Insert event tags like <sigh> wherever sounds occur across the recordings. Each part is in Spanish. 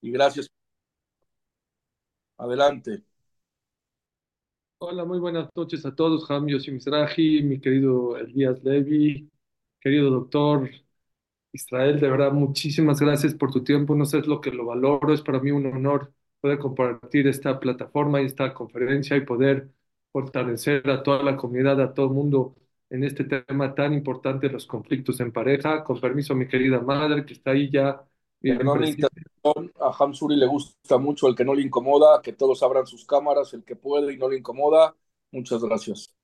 y gracias. Adelante. Hola, muy buenas noches a todos. Ham Mizrahi, mi querido Elías Levi, querido doctor Israel, de verdad, muchísimas gracias por tu tiempo. No sé lo que lo valoro. Es para mí un honor poder compartir esta plataforma y esta conferencia y poder fortalecer a toda la comunidad, a todo el mundo en este tema tan importante, los conflictos en pareja. Con permiso, mi querida madre, que está ahí ya bien Perdón. A Hamsuri le gusta mucho el que no le incomoda, que todos abran sus cámaras, el que puede y no le incomoda. Muchas gracias.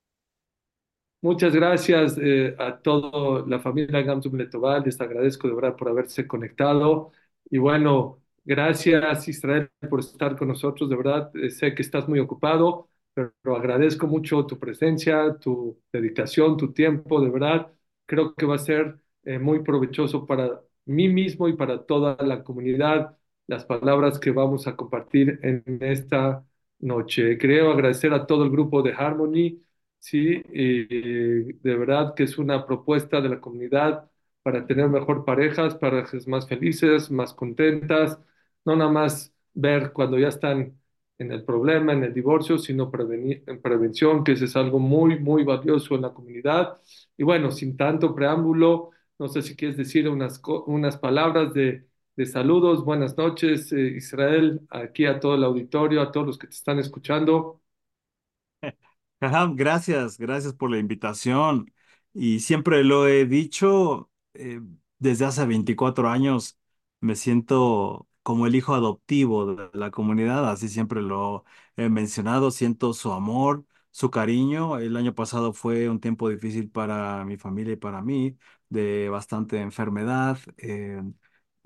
Muchas gracias eh, a toda la familia Gamsum Letoval. Les agradezco de verdad por haberse conectado. Y bueno, gracias Israel por estar con nosotros. De verdad, eh, sé que estás muy ocupado, pero, pero agradezco mucho tu presencia, tu dedicación, tu tiempo. De verdad, creo que va a ser eh, muy provechoso para mí mismo y para toda la comunidad las palabras que vamos a compartir en esta noche. Creo agradecer a todo el grupo de Harmony Sí, y de verdad que es una propuesta de la comunidad para tener mejor parejas, parejas más felices, más contentas, no nada más ver cuando ya están en el problema, en el divorcio, sino en prevención, que eso es algo muy, muy valioso en la comunidad. Y bueno, sin tanto preámbulo, no sé si quieres decir unas, unas palabras de, de saludos, buenas noches, eh, Israel, aquí a todo el auditorio, a todos los que te están escuchando. <laughs> Gracias, gracias por la invitación. Y siempre lo he dicho, eh, desde hace 24 años me siento como el hijo adoptivo de la comunidad, así siempre lo he mencionado, siento su amor, su cariño. El año pasado fue un tiempo difícil para mi familia y para mí, de bastante enfermedad. eh,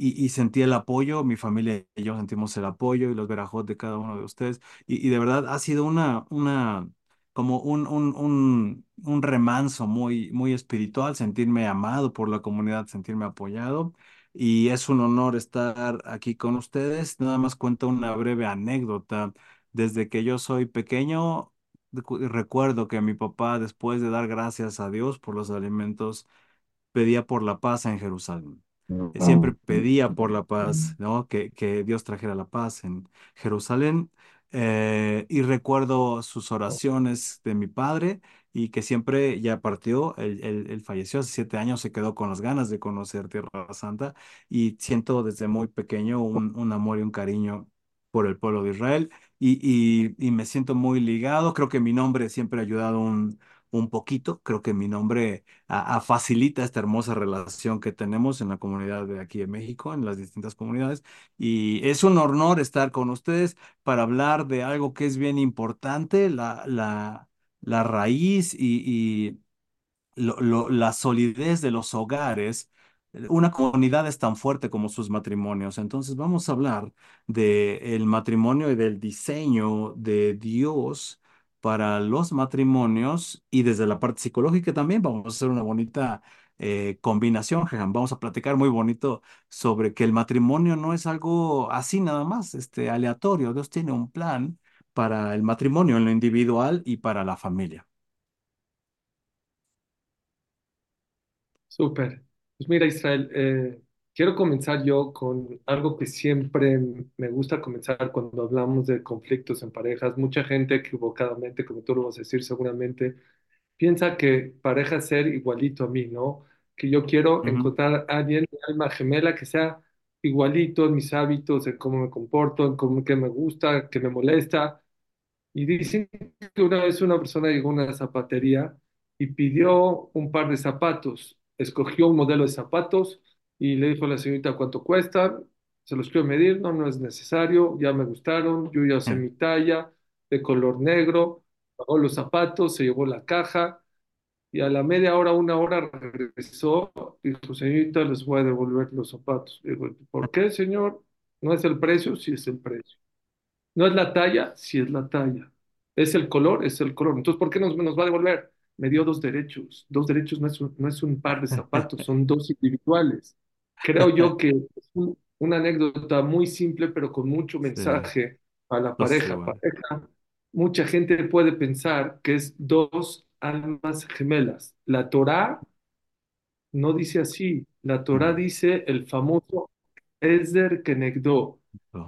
y, sentí el apoyo, mi familia y yo sentimos el apoyo y los verajos de cada uno de ustedes. Y, de verdad ha sido una, una como un, un, un, un remanso muy, muy espiritual, sentirme amado por la comunidad, sentirme apoyado. Y es un honor estar aquí con ustedes. Nada más cuento una breve anécdota. Desde que yo soy pequeño, recu- recuerdo que mi papá, después de dar gracias a Dios por los alimentos, pedía por la paz en Jerusalén. Eh, Siempre pedía por la paz, <laughs> ¿no? Que, que Dios trajera la paz en Jerusalén. Eh, y recuerdo sus oraciones de mi padre y que siempre ya partió, él, él- él falleció hace siete años, se quedó con las ganas de conocer Tierra Santa y siento desde muy pequeño un, un amor y un cariño por el pueblo de Israel y, y, y me siento muy ligado. Creo que mi nombre siempre ha ayudado un, un poquito, creo que mi nombre a, a facilita esta hermosa relación que tenemos en la comunidad de aquí de México, en las distintas comunidades. Y es un honor estar con ustedes para hablar de algo que es bien importante, la, la, la raíz y, lo- lo- la solidez de los hogares, una comunidad es tan fuerte como sus matrimonios. Entonces vamos a hablar del matrimonio y del diseño de Dios para los matrimonios y desde la parte psicológica también vamos a hacer una bonita eh, combinación, Jehan. Vamos a platicar muy bonito sobre que el matrimonio no es algo así nada más, este, aleatorio. Dios tiene un plan para el matrimonio en lo individual y para la familia. Súper. Pues mira, Israel, eh, quiero comenzar yo con algo que siempre me gusta comenzar cuando hablamos de conflictos en parejas. Mucha gente equivocadamente, como tú lo vas a decir seguramente, piensa que pareja es ser igualito a mí, ¿no? Que yo quiero Ujú. encontrar a alguien, mi alma gemela, que sea igualito en mis hábitos, en cómo me comporto, en cómo que me gusta, que me molesta. Y dicen que una vez una persona llegó a una zapatería y pidió un par de zapatos. Escogió un modelo de zapatos y le dijo a la señorita cuánto cuesta. Se los quiero medir, no, no es necesario, ya me gustaron, yo ya sé mi talla, de color negro. Pagó los zapatos, se llevó la caja y a la media hora, una hora regresó. Dijo, señorita, les voy a devolver los zapatos. Digo, ¿por qué, señor? ¿No es el precio? Sí es el precio. No es la talla, sí es la talla. Es el color, es el color. Entonces, ¿por qué nos, nos va a devolver? Me dio dos derechos. Dos derechos no es un, no es un par de zapatos, <laughs> son dos individuales. Creo yo <laughs> que es un- una anécdota muy simple, pero con mucho Sí, mensaje a la sé, pareja. bueno. Pareja, mucha gente puede pensar que es dos almas gemelas. La Torá no dice así. La Torá dice el famoso Ezer Kenegdo.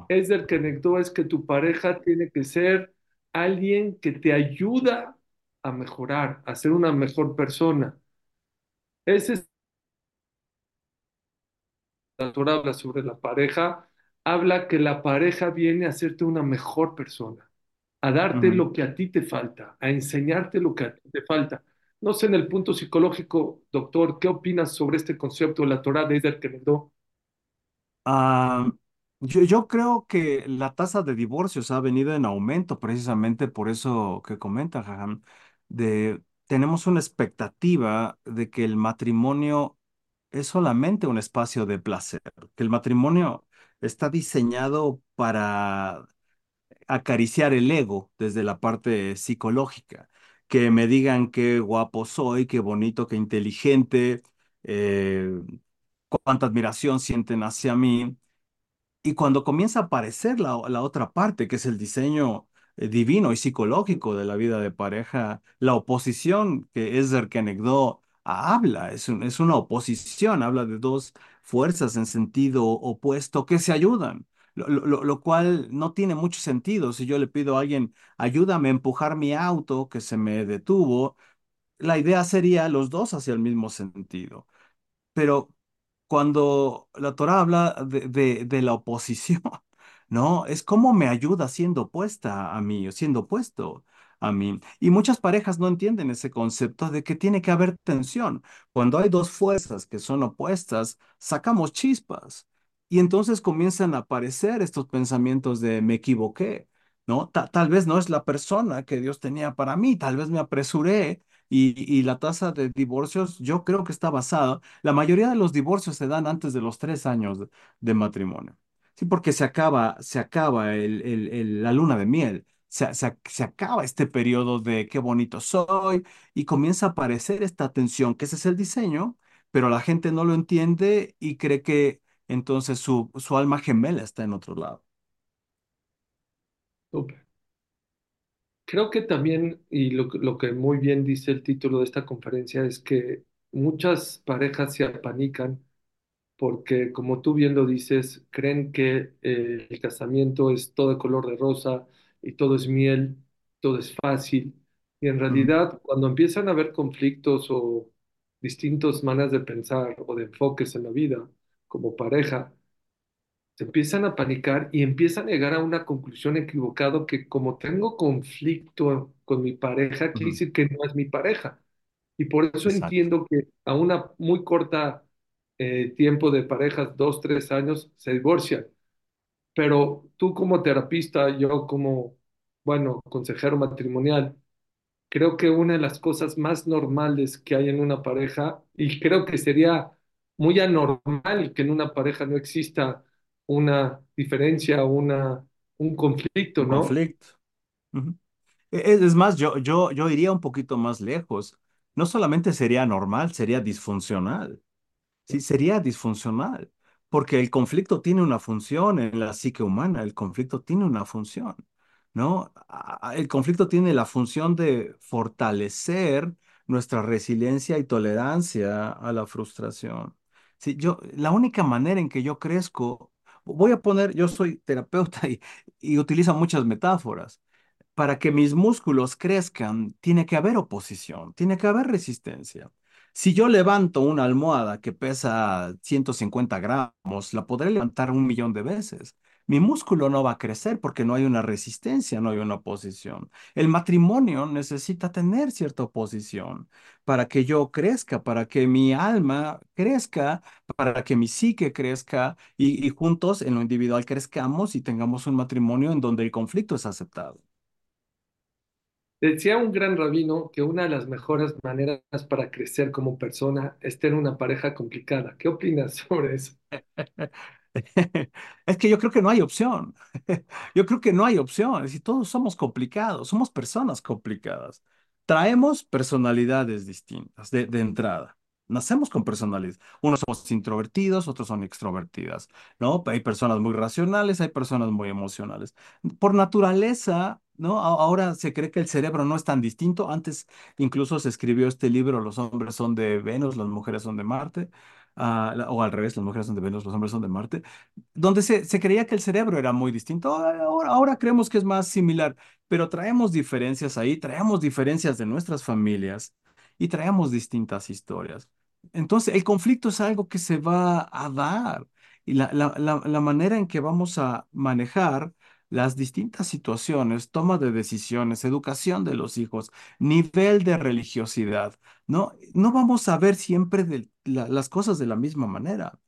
Es del Kenegdo, es que tu pareja tiene que ser alguien que te ayuda a mejorar, a ser una mejor persona. Ese es habla sobre la pareja, habla que la pareja viene a hacerte una mejor persona, a darte lo que a ti te falta, a enseñarte lo que a ti te falta. No sé en el punto psicológico, doctor, ¿qué opinas sobre este concepto de la Torah de Eder Kenegdo? Ah, yo, yo creo que la tasa de divorcios ha venido en aumento precisamente por eso que comenta Jajam, de tenemos una expectativa de que el matrimonio es solamente un espacio de placer, que el matrimonio está diseñado para acariciar el ego desde la parte psicológica, que me digan qué guapo soy, qué bonito, qué inteligente, eh, cuánta admiración sienten hacia mí. Y cuando comienza a aparecer la, la otra parte, que es el diseño eh, divino y psicológico de la vida de pareja, la oposición que Esder Kenegdo habla, es, un- es una oposición, habla de dos fuerzas en sentido opuesto que se ayudan, lo, lo- lo- cual no tiene mucho sentido. Si yo le pido a alguien, ayúdame a empujar mi auto que se me detuvo, la idea sería los dos hacia el mismo sentido. Pero cuando la Torah habla de, de- de la oposición, <laughs> ¿no? Es cómo me ayuda siendo opuesta a mí siendo opuesto a mí. Y muchas parejas no entienden ese concepto de que tiene que haber tensión. Cuando hay dos fuerzas que son opuestas, sacamos chispas. Y entonces comienzan a aparecer estos pensamientos de me equivoqué, ¿no? Ta- tal vez no es la persona que Dios tenía para mí, tal vez me apresuré. Y, y la tasa de divorcios yo creo que está basada la mayoría de los divorcios se dan antes de los tres años de, matrimonio. Sí, porque se acaba, se acaba el- el- la luna de miel, se, se- se acaba este periodo de qué bonito soy y comienza a aparecer esta tensión, que ese es el diseño, pero la gente no lo entiende y cree que entonces su, su alma gemela está en otro lado. Creo que también, y lo, lo que muy bien dice el título de esta conferencia, es que muchas parejas se apanican porque, como tú bien lo dices, creen que eh, el casamiento es todo de color de rosa y todo es miel, todo es fácil. Y en realidad, cuando empiezan a haber conflictos o distintas maneras de pensar o de enfoques en la vida como pareja, se empiezan a panicar y empiezan a llegar a una conclusión equivocada que como tengo conflicto con mi pareja, quiere decir que no es mi pareja. Y por eso Exacto. entiendo que a una muy corta eh, tiempo de parejas, dos, tres años, se divorcian. Pero tú como terapista, yo como, bueno, consejero matrimonial, creo que una de las cosas más normales que hay en una pareja, y creo que sería muy anormal que en una pareja no exista una diferencia, una, un conflicto, ¿no? conflicto. E- Es es más, yo, yo, yo iría un poquito más lejos. No solamente sería normal, sería disfuncional. Sí, sería disfuncional, porque el conflicto tiene una función en la psique humana, el conflicto tiene una función, ¿no? El conflicto tiene la función de fortalecer nuestra resiliencia y tolerancia a la frustración. Sí, yo, la única manera en que yo crezco, voy a poner, yo soy terapeuta <laughs> y, y utilizo muchas metáforas para que mis músculos crezcan, tiene que haber oposición, tiene que haber resistencia. Si yo levanto una almohada que pesa 150 gramos, la podré levantar un millón de veces. Mi músculo no va a crecer porque no hay una resistencia, no hay una oposición. El matrimonio necesita tener cierta oposición para que yo crezca, para que mi alma crezca, para que mi psique crezca y, juntos en lo individual crezcamos y tengamos un matrimonio en donde el conflicto es aceptado. Decía un gran rabino que una de las mejores maneras para crecer como persona es tener una pareja complicada. ¿Qué opinas <laughs> sobre eso? <laughs> Es que yo creo que no hay opción. <laughs> Yo creo que no hay opción. Decir, todos somos complicados, somos personas complicadas. Traemos personalidades distintas de, de entrada. Nacemos con personalidades. Unos somos introvertidos, otros son extrovertidas, ¿no? Hay personas muy racionales, hay personas muy emocionales. Por naturaleza, ¿no? Ahora se cree que el cerebro no es tan distinto. Antes incluso se escribió este libro, Los hombres son de Venus, las mujeres son de Marte ah, o al revés, las mujeres son de Venus, los hombres son de Marte, donde se, creía que el cerebro era muy distinto. Ahora, ahora creemos que es más similar, pero traemos diferencias ahí, traemos diferencias de nuestras familias y traemos distintas historias. Entonces, el conflicto es algo que se va a dar y la, la, la manera en que vamos a manejar las distintas situaciones, toma de decisiones, educación de los hijos, nivel de religiosidad, no, no vamos a ver siempre las cosas de la misma manera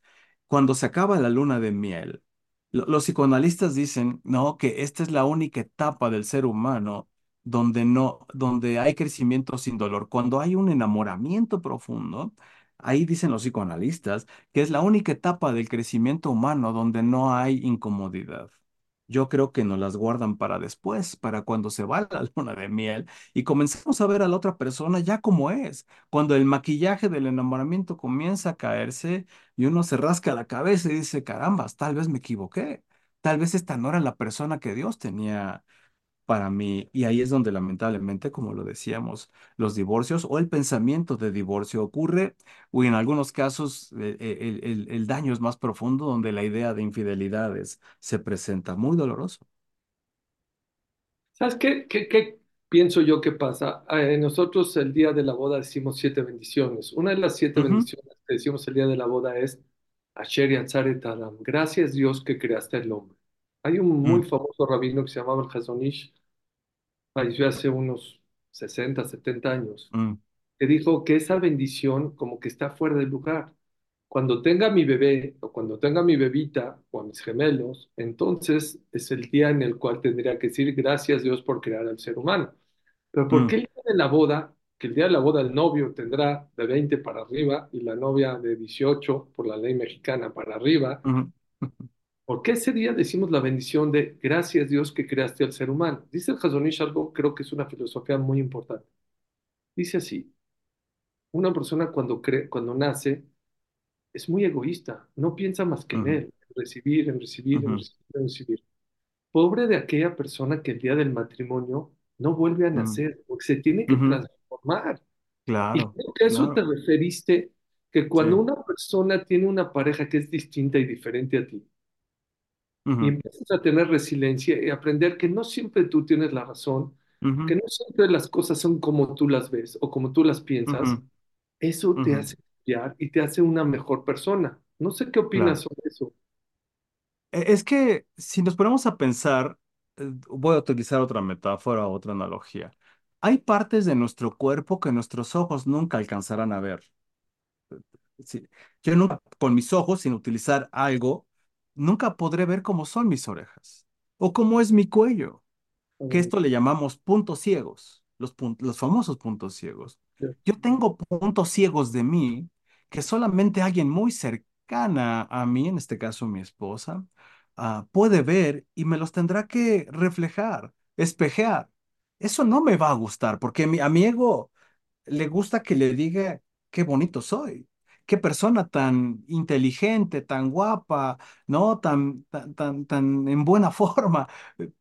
cuando se acaba la luna de miel, lo- los psicoanalistas dicen, no, que esta es la única etapa del ser humano donde no, donde hay crecimiento sin dolor. Cuando hay un enamoramiento profundo, ahí dicen los psicoanalistas que es la única etapa del crecimiento humano donde no hay incomodidad. Yo creo que nos las guardan para después, para cuando se va <laughs> la luna de miel y comenzamos a ver a la otra persona ya como es. Cuando el maquillaje del enamoramiento comienza a caerse y uno se rasca la cabeza y dice, carambas, tal vez me equivoqué. Tal vez esta no era la persona que Dios tenía para mí. Y ahí es donde lamentablemente, como lo decíamos, los divorcios o el pensamiento de divorcio ocurre, o en algunos casos eh, eh, el, el- el daño es más profundo, donde la idea de infidelidades se presenta muy doloroso. ¿Sabes qué, qué, qué pienso yo que pasa? Eh, nosotros el día de la boda decimos siete bendiciones. Una de las siete bendiciones que decimos el día de la boda es Asher Yatzaret Adam. Gracias Dios que creaste al hombre. Hay un muy mm, famoso rabino que se llamaba el Hazonish, falleció hace unos 60, 70 años, mm, que dijo que esa bendición como que está fuera de lugar. Cuando tenga mi bebé o cuando tenga mi bebita o a mis gemelos, entonces es el día en el cual tendría que decir gracias Dios por crear al ser humano. Pero ¿por mm, qué el día de la boda, que el día de la boda el novio tendrá de 20 para arriba y la novia de 18 por la ley mexicana para arriba? ujú, <laughs> ¿Por qué ese día decimos la bendición de gracias Dios que creaste al ser humano? Dice el Hazon Ish algo, creo que es una filosofía muy importante. Dice así, una persona cuando cree, cuando nace es muy egoísta, no piensa más que en ujú, él, en recibir, en recibir, en ujú, recibir, en recibir. Pobre de aquella persona que el día del matrimonio no vuelve a mm, nacer, porque se tiene que transformar. Y Claro, creo que a eso te claro, referiste, que cuando sí. una persona tiene una pareja que es distinta y diferente a ti, y ujú, empiezas a tener resiliencia y aprender que no siempre tú tienes la razón, que ujú, no siempre las cosas son como tú las ves o como tú las piensas, ujú, eso te hace cambiar y te hace una mejor persona. No sé qué opinas Claro. sobre eso. E- Es que si nos ponemos a pensar, eh, voy a utilizar otra metáfora, otra analogía. Hay partes de nuestro cuerpo que nuestros ojos nunca alcanzarán a ver. Sí, Yo nunca, con mis ojos, sin utilizar algo, nunca podré ver cómo son mis orejas o cómo es mi cuello. que esto le llamamos puntos ciegos, los, pun- los famosos puntos ciegos. Yo tengo puntos ciegos de mí que solamente alguien muy cercana a mí, en este caso mi esposa, ah, puede ver y me los tendrá que reflejar, espejear. Eso no me va a gustar porque mi, a mi ego le gusta que le diga qué bonito soy, qué persona tan inteligente, tan guapa, ¿no? Tan, tan, tan, tan en buena <laughs> forma.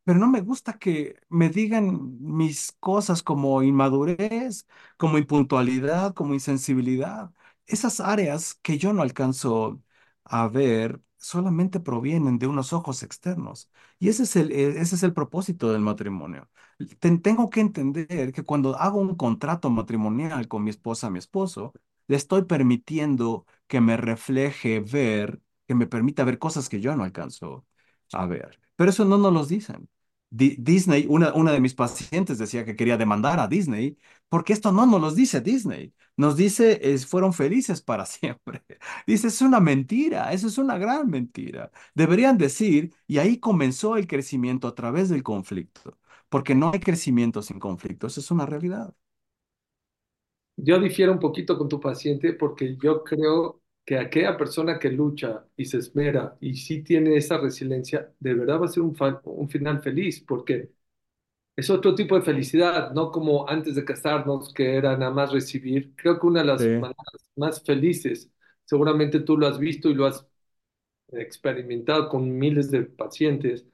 Pero no me gusta que me digan mis cosas como inmadurez, como impuntualidad, como insensibilidad. Esas áreas que yo no alcanzo a ver solamente provienen de unos ojos externos. Y ese es el, eh, ese es el propósito del matrimonio ten- tengo que entender que cuando hago un contrato matrimonial con mi esposa, mi esposo, le estoy permitiendo que me refleje ver, que me permita ver cosas que yo no alcanzo a ver. Pero eso no nos lo dicen. Di- Disney, una, una de mis pacientes decía que quería demandar a Disney porque esto no nos lo dice Disney. Nos dice, es, fueron felices para <laughs> siempre. Dice, es una mentira, eso es una gran mentira. Deberían decir, y ahí comenzó el crecimiento a través del conflicto. Porque no hay crecimiento sin conflicto, eso es una realidad. Yo difiero un poquito con tu paciente porque yo creo que aquella persona que lucha y se esmera y sí tiene esa resiliencia, de verdad va a ser un, un final feliz porque es otro tipo de felicidad, no como antes de casarnos que era nada más recibir. Creo que una de las Sí. maneras más felices, seguramente tú lo has visto y lo has experimentado con miles de pacientes,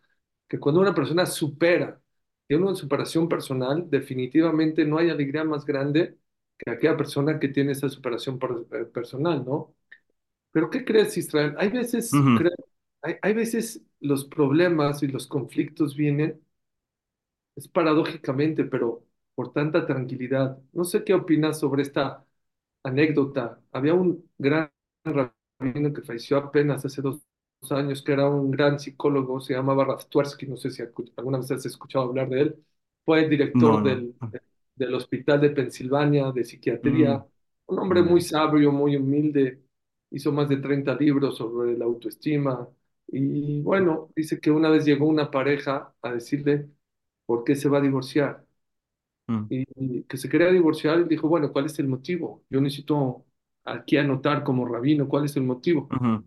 que cuando una persona supera, tiene una superación personal, definitivamente no hay alegría más grande que aquella persona que tiene esa superación per- eh, personal, ¿no? Pero ¿qué crees, Israel? Hay veces, Ujú. creo, hay, hay veces los problemas y los conflictos vienen, es paradójicamente, pero por tanta tranquilidad. No sé qué opinas sobre esta anécdota. Había un gran rabino que falleció apenas hace dos años, que era un gran psicólogo, se llamaba Raftuersky, no sé si alguna vez has escuchado hablar de él. Fue el No, director no. del, del Hospital de Pensilvania de Psiquiatría, Mm, un hombre muy mm, sabio, muy humilde, hizo más de 30 libros sobre la autoestima. Y bueno, dice que una vez llegó una pareja a decirle por qué se va a divorciar mm, y, y que se quería divorciar y dijo, bueno, ¿cuál es el motivo? Yo necesito aquí anotar como rabino cuál es el motivo. ujú,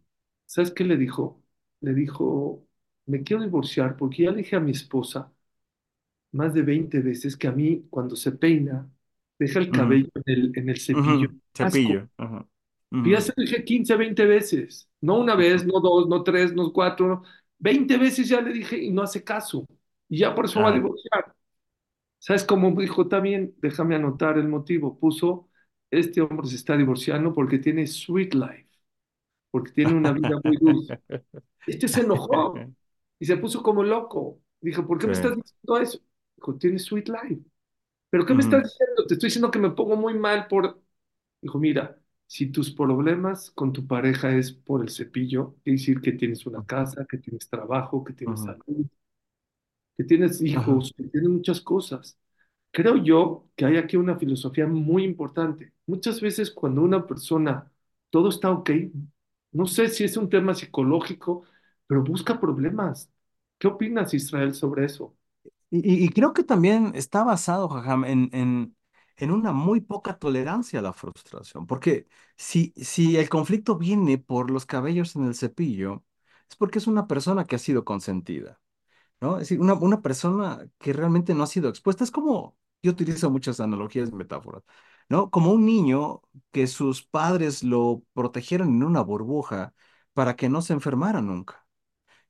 ¿Sabes qué le dijo? Le dijo, me quiero divorciar porque ya le dije a mi esposa más de 20 veces que a mí cuando se peina deja el cabello en el, en el cepillo. Cepillo. Ajá. Y ya se lo dije 15, 20 veces. No una vez, no dos, no tres, no cuatro. no. 20 veces ya le dije y no hace caso. Y ya por eso va a divorciar. ¿Sabes cómo dijo también? Déjame anotar el motivo. Puso, este hombre se está divorciando porque tiene sweet life, porque tiene una vida muy dulce. Este se enojó <laughs> y se puso como loco. Dijo, ¿por qué Sí. me estás diciendo eso? Dijo, tiene sweet life. ¿Pero qué me estás diciendo? Te estoy diciendo que me pongo muy mal por... Dijo, mira, si tus problemas con tu pareja es por el cepillo, quiere decir que tienes una casa, que tienes trabajo, que tienes salud, que tienes hijos, que tienes muchas cosas. Creo yo que hay aquí una filosofía muy importante. Muchas veces cuando una persona todo está ok, no sé si es un tema psicológico, pero busca problemas. ¿Qué opinas, Israel, sobre eso? Y, creo que también está basado, en, en, en una muy poca tolerancia a la frustración. Porque si, si el conflicto viene por los cabellos en el cepillo, es porque es una persona que ha sido consentida. ¿no? Es decir, una, una persona que realmente no ha sido expuesta. Es como, yo utilizo muchas analogías y metáforas, ¿no? Como un niño que sus padres lo protegieron en una burbuja para que no se enfermara nunca.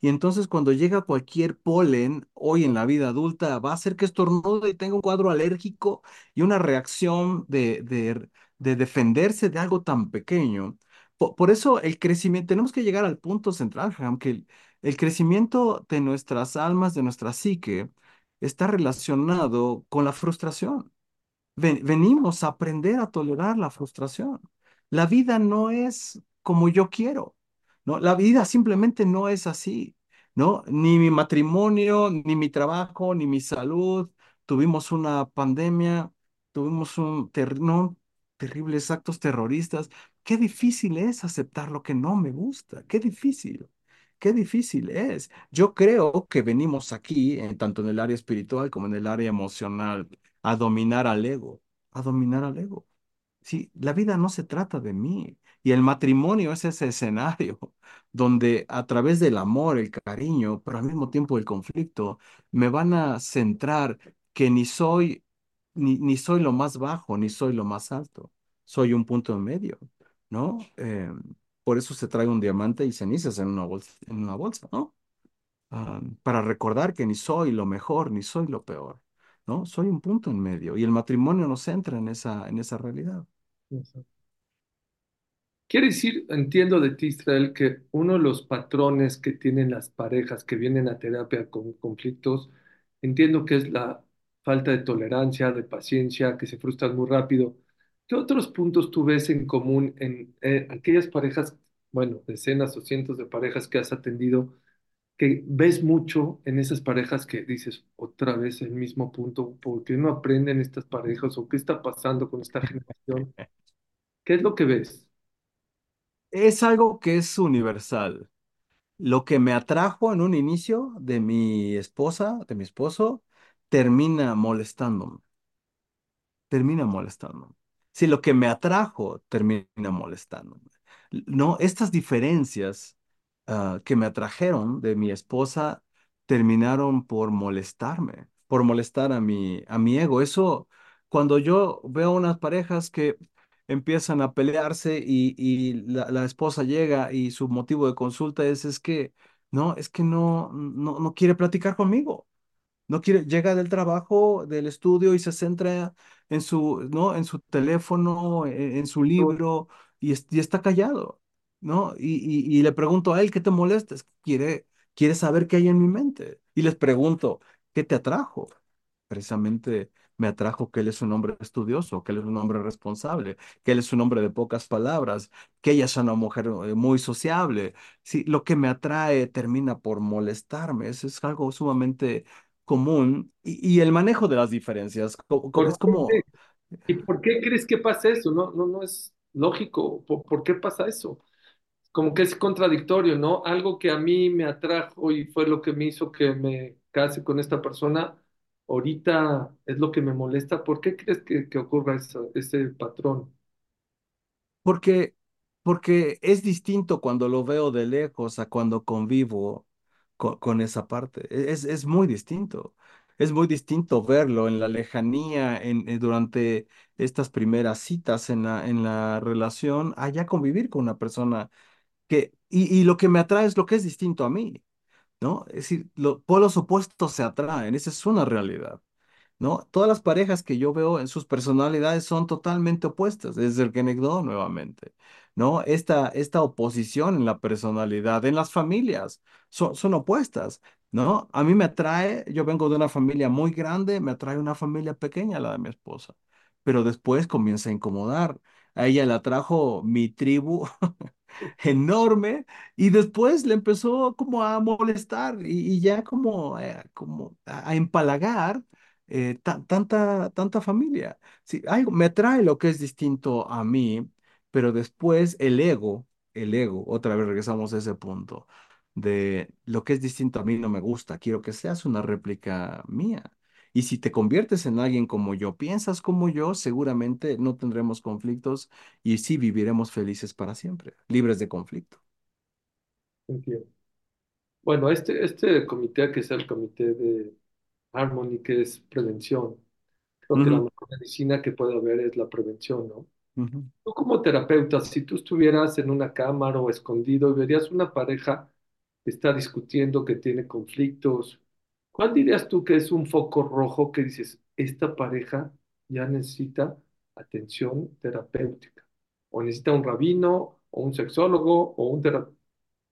Y entonces cuando llega cualquier polen hoy en la vida adulta, va a hacer que estornude y tenga un cuadro alérgico y una reacción de, de, de defenderse de algo tan pequeño. Po- Por, eso el crecimiento, tenemos que llegar al punto central, aunque el, crecimiento de nuestras almas, de nuestra psique, está relacionado con la frustración. Ven- venimos a aprender a tolerar la frustración. La vida no es como yo quiero, ¿no? La vida simplemente no es así, ¿no? Ni mi matrimonio, ni mi trabajo, ni mi salud. Tuvimos una pandemia, tuvimos un ter- no, terribles actos terroristas. Qué difícil es aceptar lo que no me gusta, qué difícil. Qué difícil es. Yo creo que venimos aquí, en- tanto en el área espiritual como en el área emocional, a dominar al ego, a dominar al ego. Sí, la vida no se trata de mí. Y el matrimonio es ese escenario <laughs> donde a través del amor, el cariño, pero al mismo tiempo el conflicto, me van a centrar que ni soy, ni, ni soy lo más bajo, ni soy lo más alto. Soy un punto en medio, ¿no? Eh, por eso se trae un diamante y cenizas en una bolsa, en una bolsa, ¿no? ah, para recordar que ni soy lo mejor ni soy lo peor, ¿no? Soy un punto en medio y el matrimonio nos centra en esa, en esa realidad. Quiere decir, entiendo de ti, Israel, que uno de los patrones que tienen las parejas que vienen a terapia con conflictos, entiendo que es la falta de tolerancia, de paciencia, que se frustran muy rápido. ¿Qué otros puntos tú ves en común en eh, aquellas parejas, bueno, decenas o cientos de parejas que has atendido, que ves mucho en esas parejas que dices otra vez el mismo punto, ¿por qué no aprenden estas parejas o qué está pasando con esta generación? ¿Qué es lo que ves? Es algo que es universal. Lo que me atrajo en un inicio de mi esposa, de mi esposo, termina molestándome. termina molestándome. Si lo que me atrajo termina molestándome. No, estas diferencias ah, que me atrajeron de mi esposa terminaron por molestarme, por molestar a mi, a mi ego. Eso, cuando yo veo unas parejas que empiezan a pelearse y, y la, la esposa llega y su motivo de consulta es, es que, no, es que no, no, no quiere platicar conmigo. No quiere, llega del trabajo, del estudio y se centra en su, ¿no? En su teléfono, en, en su libro y, es- y está callado. ¿no? Y, y, y le pregunto a él, ¿qué te molesta? Quiere, quiere saber qué hay en mi mente. Y les pregunto, ¿qué te atrajo? Precisamente me atrajo que él es un hombre estudioso, que él es un hombre responsable, que él es un hombre de pocas palabras, que ella es una mujer eh, muy sociable. Sí, lo que me atrae termina por molestarme. Eso es algo sumamente común. Y, y el manejo de las diferencias, es como ¿Y por qué crees que pasa eso? No, no, no es lógico. ¿Por, por qué pasa eso? Como que es contradictorio, ¿no? Algo que a mí me atrajo y fue lo que me hizo que me case con esta persona, ahorita es lo que me molesta. ¿Por qué crees que, que ocurra eso- ese patrón? Porque, porque es distinto cuando lo veo de lejos a cuando convivo co- con, esa parte. E- Es, es muy distinto. Es muy distinto verlo en la lejanía, en, eh, durante estas primeras citas en la, en la relación, allá convivir con una persona que, y, y lo que me atrae es lo que es distinto a mí, ¿no? Es decir, los polos opuestos se atraen, esa es una realidad. ¿no? Todas las parejas que yo veo en sus personalidades son totalmente opuestas, desde el negó nuevamente, ¿no? Esta, esta oposición en la personalidad, en las familias, son, son opuestas, ¿no? A mí me atrae, yo vengo de una familia muy grande, me atrae una familia pequeña, la de mi esposa, pero después comienza a incomodar. A ella le atrajo mi tribu <laughs> <laughs> enorme y después le empezó como a molestar y, ya como, eh, como a, empalagar eh, ta- tanta, tanta familia. Sí, algo, me atrae lo que es distinto a mí, pero después el ego, el ego, otra vez regresamos a ese punto, de lo que es distinto a mí no me gusta, quiero que seas una réplica mía. Y si te conviertes en alguien como yo, piensas como yo, seguramente no tendremos conflictos y sí viviremos felices para siempre, libres de conflicto. Entiendo. Bueno, este, este comité que es el comité de Harmony, que es prevención, creo que la mejor medicina que puede haber es la prevención, ¿no? Tú como terapeuta, si tú estuvieras en una cámara o escondido y verías una pareja que está discutiendo, que tiene conflictos, ¿cuál dirías tú que es un foco rojo que dices, esta pareja ya necesita atención terapéutica? O necesita un rabino, o un sexólogo, o un terapeuta.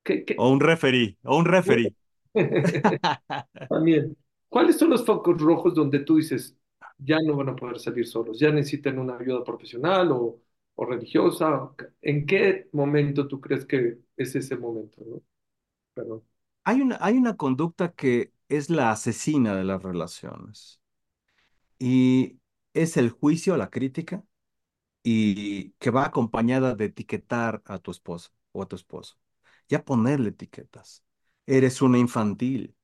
¿Qué, O un referee, o un referee. <laughs> También, ¿cuáles son los focos rojos donde tú dices, ya no van a poder salir solos, ya necesitan una ayuda profesional o, o religiosa? ¿En qué momento tú crees que es ese momento, no? Perdón. Hay una, hay una conducta que es la asesina de las relaciones y es el juicio, la crítica, y que va acompañada de etiquetar a tu esposa o a tu esposo. Ya ponerle etiquetas. Eres una infantil,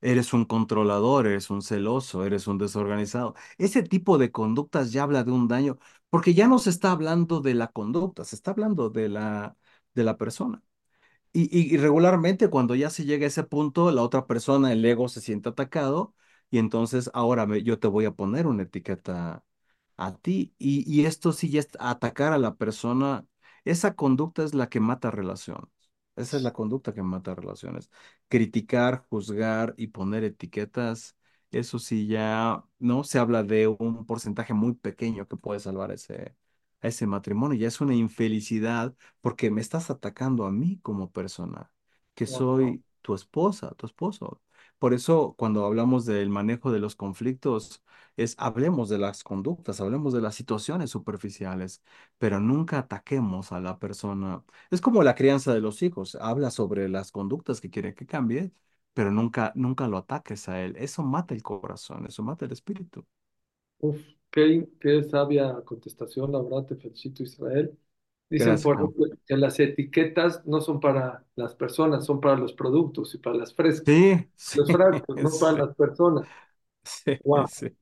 eres un controlador, eres un celoso, eres un desorganizado. Ese tipo de conductas ya habla de un daño, porque ya no se está hablando de la conducta, se está hablando de la, de la persona. Y, y- regularmente cuando ya se llega a ese punto, la otra persona, el ego, se siente atacado y entonces ahora me- yo te voy a poner una etiqueta a ti. Y, y esto sí ya es atacar a la persona. Esa conducta es la que mata relaciones. Esa es la conducta que mata relaciones. Criticar, juzgar y poner etiquetas, eso sí ya, ¿no? Se habla de un porcentaje muy pequeño que puede salvar ese, a ese matrimonio. Ya es una infelicidad porque me estás atacando a mí como persona, que Wow. soy tu esposa, tu esposo. Por eso, cuando hablamos del manejo de los conflictos, es hablemos de las conductas, hablemos de las situaciones superficiales, pero nunca ataquemos a la persona. Es como la crianza de los hijos, habla sobre las conductas que quiere que cambie, pero nunca, nunca lo ataques a él. Eso mata el corazón, eso mata el espíritu. Uf, qué, qué sabia contestación, la verdad, te felicito, Israel. Dicen Gracias, por ejemplo, que las etiquetas no son para las personas, son para los productos y para las frescas, Sí, sí, los frascos, no <laughs> para sí, las personas. sí, Wow, sí.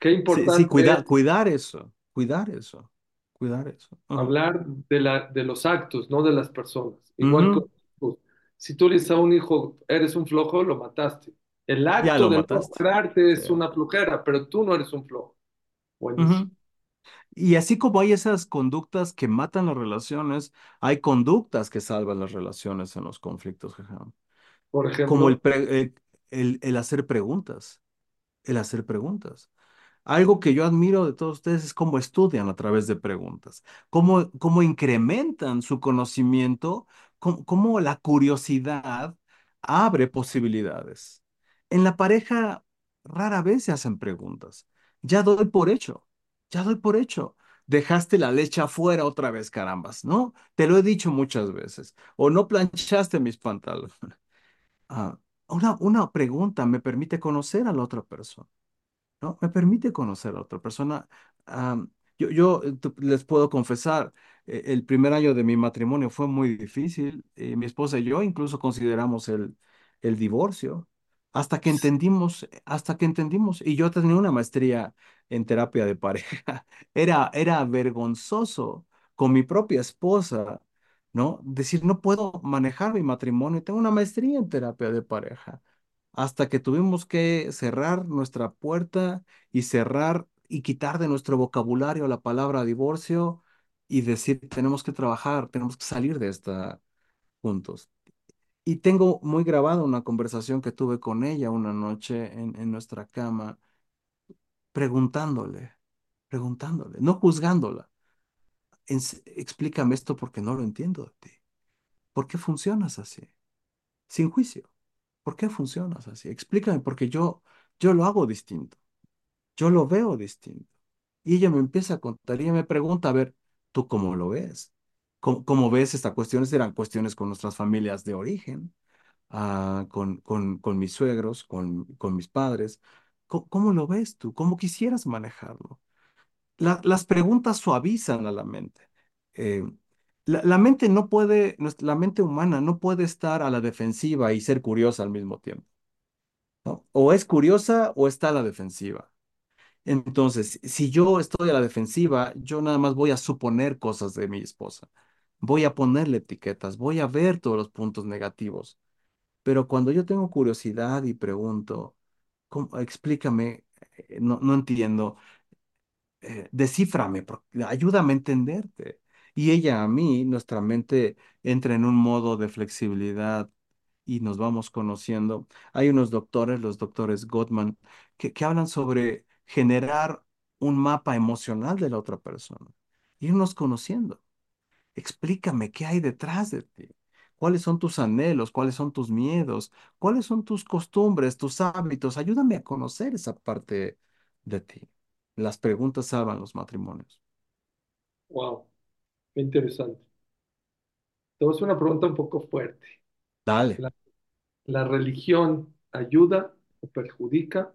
qué Sí, sí, importante cuida- cuidar eso, cuidar eso, cuidar eso. Ajá. hablar de, la, de los actos, no de las personas. Igual que Ujú, hijos. si tú le dices a un hijo, eres un flojo, lo mataste. El acto de Sí. es una flojera, pero tú no eres un flojo. Buenísimo. Y así como hay esas conductas que matan las relaciones, hay conductas que salvan las relaciones en los conflictos. Por Como el, el- el hacer preguntas, el hacer preguntas. Algo que yo admiro de todos ustedes es cómo estudian a través de preguntas, cómo, cómo incrementan su conocimiento, cómo, cómo la curiosidad abre posibilidades. En la pareja rara vez se hacen preguntas. Ya doy por hecho, ya doy por hecho. Dejaste la leche afuera otra vez, carambas, ¿no? Te lo he dicho muchas veces. O no planchaste mis pantalones. <laughs> Ah, una, una pregunta me permite conocer a la otra persona. ¿no? Me permite conocer a otra persona. Am, yo, yo eh, les puedo confesar, eh, el primer año de mi matrimonio fue muy difícil. eh, mi esposa y yo incluso consideramos el, el divorcio hasta que entendimos, hasta que entendimos, y yo tenía una maestría en terapia de pareja. <laughs> Era, era vergonzoso con mi propia esposa, ¿no? Decir, no puedo manejar mi matrimonio, tengo una maestría en terapia de pareja hasta que tuvimos que cerrar nuestra puerta y cerrar y quitar de nuestro vocabulario la palabra divorcio y decir, tenemos que trabajar, tenemos que salir de esta juntos. Y tengo muy grabada una conversación que tuve con ella una noche en, en nuestra cama, preguntándole, preguntándole, no juzgándola. "Ens- explícame esto porque no lo entiendo de ti. ¿Por qué funcionas así? Sin juicio. ¿Por qué funcionas así? Explícame porque yo, yo lo hago distinto. Yo lo veo distinto. Y ella me empieza a contar y ella me pregunta, a ver, ¿tú cómo lo ves? ¿Cómo, cómo ves estas cuestiones? Eran cuestiones con nuestras familias de origen, ah, con, con, mis suegros, con, con mis padres. ¿Cómo, lo ves tú? ¿Cómo quisieras manejarlo? La- las preguntas suavizan a la mente. Eh, la, mente no puede, la mente humana no puede estar a la defensiva y ser curiosa al mismo tiempo. O es curiosa o está a la defensiva. Entonces, si yo estoy a la defensiva, yo nada más voy a suponer cosas de mi esposa. Voy a ponerle etiquetas, voy a ver todos los puntos negativos. Pero cuando yo tengo curiosidad y pregunto, ¿cómo- explícame, eh, no, no entiendo, eh, descíframe, ayúdame a entenderte. Y ella a mí, nuestra mente entra en un modo de flexibilidad y nos vamos conociendo. Hay unos doctores, los doctores Gottman, que, que hablan sobre generar un mapa emocional de la otra persona, irnos conociendo. Explícame qué hay detrás de ti. ¿Cuáles son tus anhelos? ¿Cuáles son tus miedos? ¿Cuáles son tus costumbres, tus hábitos? Ayúdame a conocer esa parte de ti. Las preguntas salvan los matrimonios. Wow, qué interesante. Hacer una pregunta un poco fuerte. Dale. ¿La, la religión ayuda o perjudica?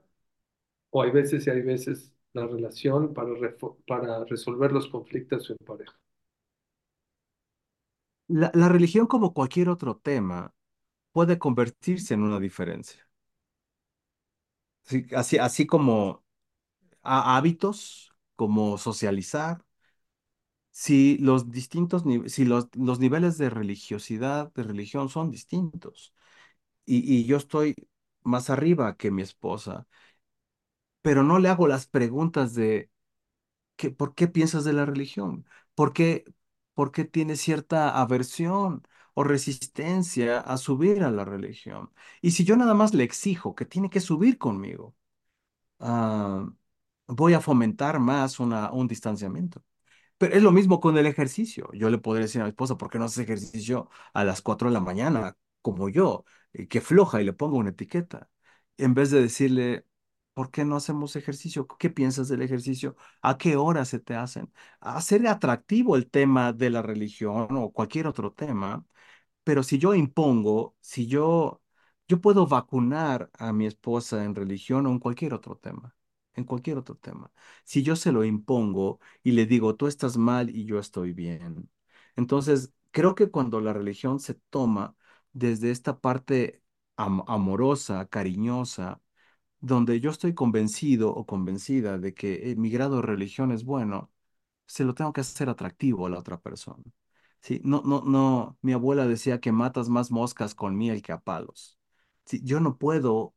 ¿O hay veces y hay veces la relación para, para resolver los conflictos en pareja? La, la religión, como cualquier otro tema, puede convertirse en una diferencia. Sí, así, así como hábitos, como socializar, si los distintos, si los, los niveles de religiosidad, de religión son distintos, y, y yo estoy más arriba que mi esposa, pero no le hago las preguntas de ¿qué, ¿por qué piensas de la religión? ¿Por qué, por qué tienes cierta aversión o resistencia a subir a la religión? Y si yo nada más le exijo que tiene que subir conmigo, ah, voy a fomentar más una, un distanciamiento. Pero es lo mismo con el ejercicio. Yo le podría decir a mi esposa, ¿por qué no haces ejercicio a las 4 de la mañana, como yo, que floja y le pongo una etiqueta? En vez de decirle, ¿por qué no hacemos ejercicio? ¿Qué piensas del ejercicio? ¿A qué hora se te hacen? Hacer atractivo el tema de la religión o cualquier otro tema pero si yo impongo, si yo, yo puedo vacunar a mi esposa en religión o en cualquier otro tema, en cualquier otro tema. Si yo se lo impongo y le digo, tú estás mal y yo estoy bien. Entonces, creo que cuando la religión se toma desde esta parte am- amorosa, cariñosa, donde yo estoy convencido o convencida de que eh, mi grado de religión es bueno, se lo tengo que hacer atractivo a la otra persona. Sí, no, no, no, mi abuela decía que matas más moscas con miel que a palos. Sí, yo no puedo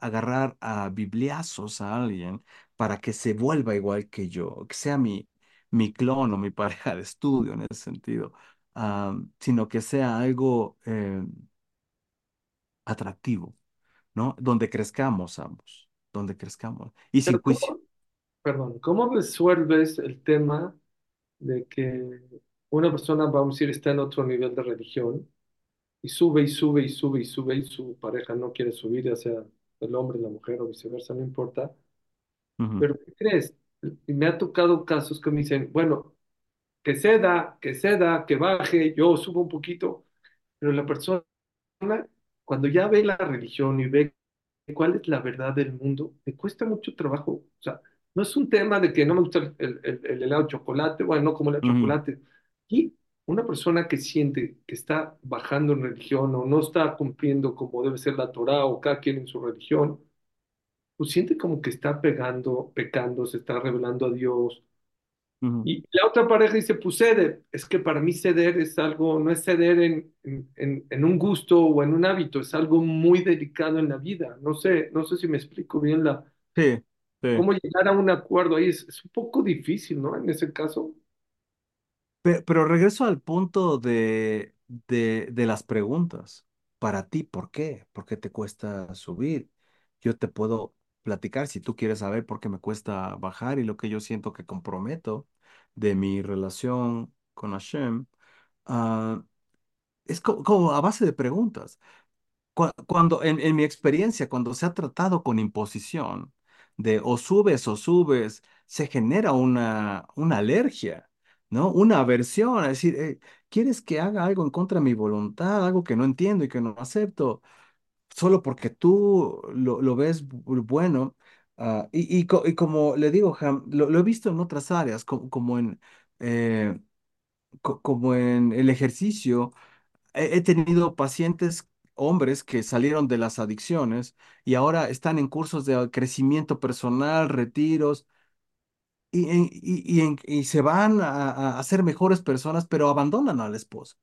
agarrar a bibliazos a alguien para que se vuelva igual que yo, que sea mi, mi clon o mi <laughs> pareja de estudio en ese sentido, sino que sea algo eh, atractivo, ¿no? Donde crezcamos ambos, donde crezcamos y sin Pero juicio. ¿cómo, perdón, ¿cómo resuelves el tema de que una persona, vamos a decir, está en otro nivel de religión y sube y sube y sube y sube y su pareja no quiere subir, ya sea el hombre, la mujer o viceversa, no importa. Ujú, Pero ¿qué crees? Y me ha tocado casos que me dicen, bueno, que ceda, que ceda, que baje, yo subo un poquito, pero la persona, cuando ya ve la religión y ve cuál es la verdad del mundo, me cuesta mucho trabajo. O sea, no es un tema de que no me gusta el, el- el helado de chocolate, bueno, no como el ujú, chocolate. Y una persona que siente que está bajando en religión o no está cumpliendo como debe ser la Torah o cada quien en su religión, pues siente como que está pegando, pecando, se está revelando a Dios. Y la otra pareja dice, pues cede. Es que para mí ceder es algo, no es ceder en, en, en- un gusto o en un hábito, es algo muy delicado en la vida. No sé, no sé si me explico bien la, Sí, sí. cómo llegar a un acuerdo ahí. Es, es un poco difícil, ¿no? En ese caso. Pe- Pero, regreso al punto de, de, de las preguntas. Para ti, ¿por qué? ¿Por qué te cuesta subir? Yo te puedo platicar si tú quieres saber por qué me cuesta bajar y lo que yo siento que comprometo de mi relación con Hashem. ah, es co- como a base de preguntas. Cu- Cuando, en, en mi experiencia, cuando se ha tratado con imposición de o subes o subes, se genera una, una alergia, ¿no? Una aversión, a decir, eh, ¿quieres que haga algo en contra de mi voluntad, algo que no entiendo y que no acepto, solo porque tú lo, lo ves bu- bueno? Ah, y, y, co- y como le digo, Ham, lo, lo he visto en otras áreas, co- como, en, eh, co- como en el ejercicio he tenido pacientes hombres que salieron de las adicciones y ahora están en cursos de crecimiento personal, retiros, y, y- y- y se van a, a ser mejores personas, pero abandonan a la esposa.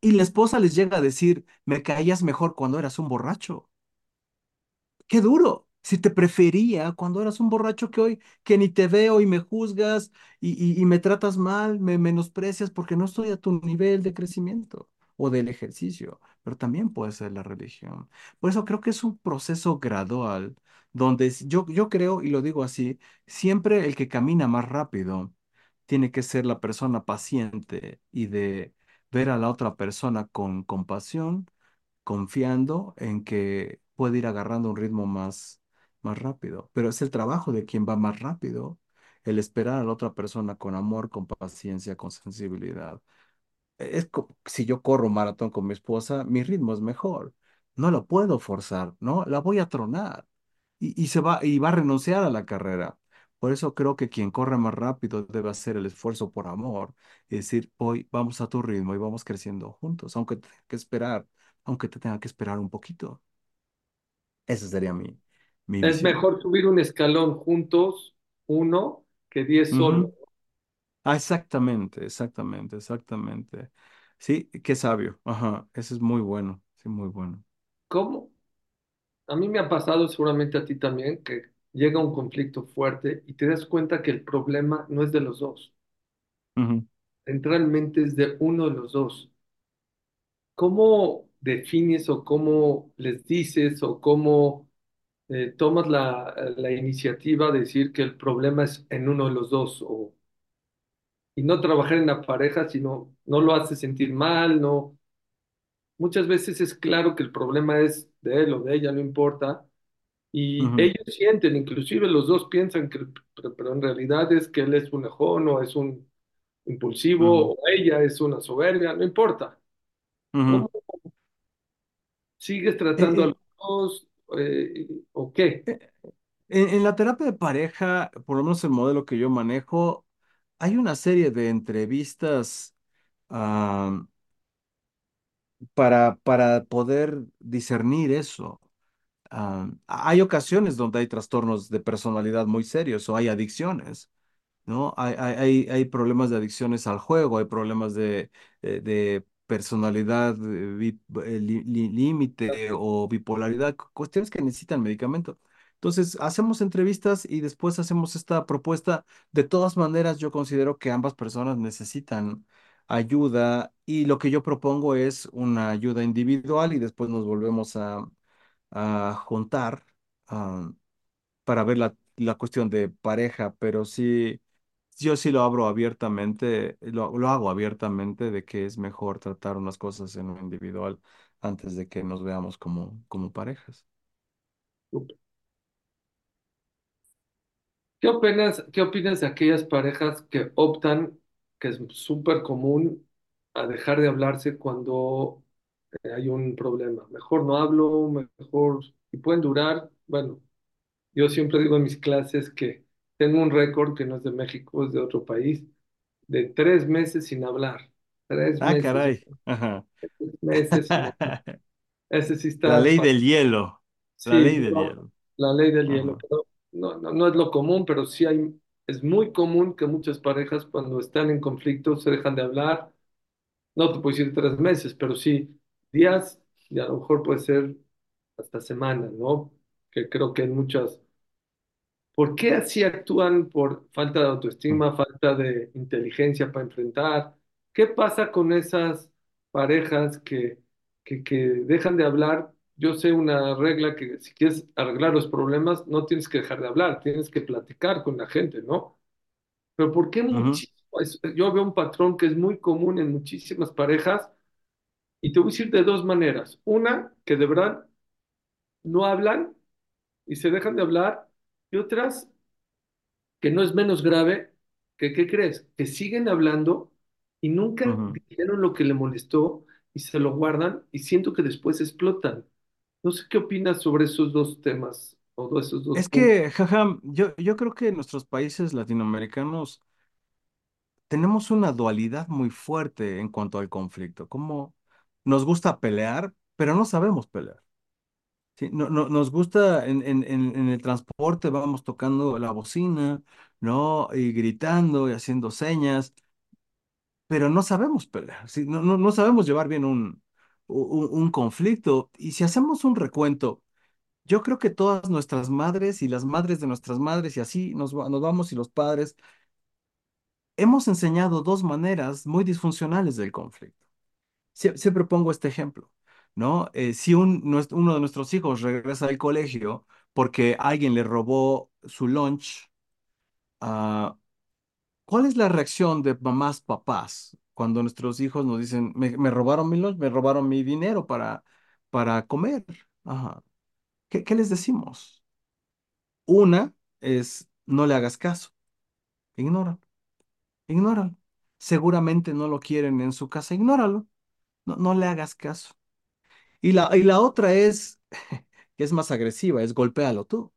Y la esposa les llega a decir, me caías mejor cuando eras un borracho. Qué duro. Si te prefería cuando eras un borracho que hoy, que ni te veo y me juzgas y, y- me tratas mal, me menosprecias porque no estoy a tu nivel de crecimiento o del ejercicio, pero también puede ser la religión. Por eso creo que es un proceso gradual, donde yo, yo creo, y lo digo así, siempre el que camina más rápido tiene que ser la persona paciente y de ver a la otra persona con compasión confiando en que puede ir agarrando un ritmo más, más rápido. Pero es el trabajo de quien va más rápido, el esperar a la otra persona con amor, con paciencia, con sensibilidad. Es co- si yo corro maratón con mi esposa, mi ritmo es mejor. No lo puedo forzar, ¿no? La voy a tronar y, se va y va a renunciar a la carrera. Por eso creo que quien corre más rápido debe hacer el esfuerzo por amor y decir, hoy vamos a tu ritmo y vamos creciendo juntos, aunque tenga que esperar, aunque te tenga que esperar un poquito. Esa sería mi, mi Es visión. mejor subir un escalón juntos, uno, que diez solo. Ujú. Ah, exactamente, exactamente, exactamente. Sí, qué sabio. Ajá, ese es muy bueno, sí, muy bueno. ¿Cómo? A mí me ha pasado, seguramente a ti también, que llega un conflicto fuerte y te das cuenta que el problema no es de los dos, centralmente es de uno de los dos. ¿Cómo defines o cómo les dices o cómo eh, tomas la, la iniciativa de decir que el problema es en uno de los dos o, y no trabajar en la pareja, sino no lo hace sentir mal, no. Muchas veces es claro que el problema es de él o de ella, no importa, y ellos sienten, inclusive los dos piensan que, pero, pero en realidad es que él es un enojón o es un impulsivo o ella es una soberbia, no importa. ujú. ¿Cómo sigues Eh, tratando a eh, los dos eh, o qué? eh, en, en la terapia de pareja, por lo menos el modelo que yo manejo, hay una serie de entrevistas ah, para, para poder discernir eso. Ah, hay ocasiones donde hay trastornos de personalidad muy serios o hay adicciones. ¿no? Hay, hay, hay problemas de adicciones al juego, hay problemas de, eh, de personalidad eh, eh, límite o bipolaridad, cu- cuestiones que necesitan medicamento. Entonces, hacemos entrevistas y después hacemos esta propuesta. De todas maneras, yo considero que ambas personas necesitan ayuda y lo que yo propongo es una ayuda individual y después nos volvemos a, juntar para ver la la cuestión de pareja, pero sí, yo sí lo abro abiertamente, lo, lo hago abiertamente de que es mejor tratar unas cosas en lo individual antes de que nos veamos como, como parejas. ¿Qué opinas, qué opinas de aquellas parejas que optan, que es súper común, a dejar de hablarse cuando eh, hay un problema? Mejor no hablo, mejor, y pueden durar, bueno, yo siempre digo en mis clases que tengo un récord que no es de México, es de otro país, de tres meses sin hablar. Tres Ah, meses, caray. Ajá. tres meses sin hablar. <laughs> Ese sí La está ley del hielo. La Sí, ley del no, hielo. la ley del hielo, Ajá. pero no, no, no es lo común, pero sí hay, es muy común que muchas parejas cuando están en conflicto se dejan de hablar, no te puedo decir tres meses, pero sí días y a lo mejor puede ser hasta semanas, ¿no? Que creo que en muchas ¿Por qué así actúan por falta de autoestima, falta de inteligencia para enfrentar? ¿Qué pasa con esas parejas que, que, que dejan de hablar? Yo sé una regla que si quieres arreglar los problemas, no tienes que dejar de hablar, tienes que platicar con la gente, ¿no? Pero ¿por qué muchísimo? es- Yo veo un patrón que es muy común en muchísimas parejas y te voy a decir de dos maneras. Una, que de verdad no hablan y se dejan de hablar y otras que no es menos grave, que, ¿qué crees? Que siguen hablando y nunca dijeron lo que le molestó y se lo guardan y siento que después explotan. No sé qué opinas sobre esos dos temas o esos dos Es puntos. que, jaja, yo, yo creo que en nuestros países latinoamericanos tenemos una dualidad muy fuerte en cuanto al conflicto. Como nos gusta pelear, pero no sabemos pelear. Sí, no, no- nos gusta en, en, en, el transporte, vamos tocando la bocina, ¿no? Y gritando y haciendo señas, pero no sabemos pelear, ¿sí? No, no, no sabemos llevar bien un, un, un conflicto. Y si hacemos un recuento, yo creo que todas nuestras madres y las madres de nuestras madres, y así nos, nos vamos y los padres, hemos enseñado dos maneras muy disfuncionales del conflicto. Sie- siempre pongo este ejemplo, ¿no? Eh, si un, uno de nuestros hijos regresa al colegio porque alguien le robó su lunch, ah, ¿cuál es la reacción de mamás, papás, cuando nuestros hijos nos dicen, me, me robaron mi lunch, me robaron mi dinero para, para comer? ¿Qué, qué les decimos? Una es, no le hagas caso, ignóralo, ignóralo. Seguramente no lo quieren en su casa, ignóralo, no, no le hagas caso. Y la, y la otra es, <laughs> que es más agresiva, es golpéalo tú,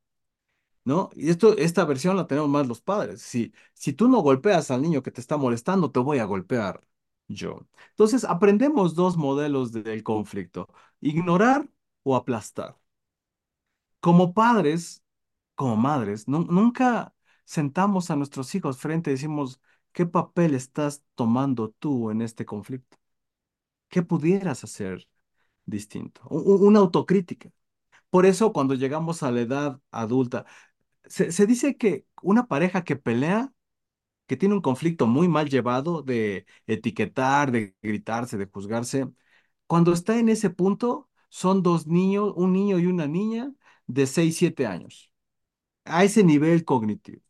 ¿no? Y esto, esta versión la tenemos más los padres. Si, si tú no golpeas al niño que te está molestando, te voy a golpear yo. Entonces, aprendemos dos modelos del conflicto, ignorar o aplastar. Como padres, como madres, nu- nunca sentamos a nuestros hijos frente y decimos, ¿qué papel estás tomando tú en este conflicto? ¿Qué pudieras hacer distinto? Una autocrítica. Por eso cuando llegamos a la edad adulta, se, se dice que una pareja que pelea, que tiene un conflicto muy mal llevado de etiquetar, de gritarse, de juzgarse, cuando está en ese punto, son dos niños, un niño y una niña de 6 7 años, a ese nivel cognitivo.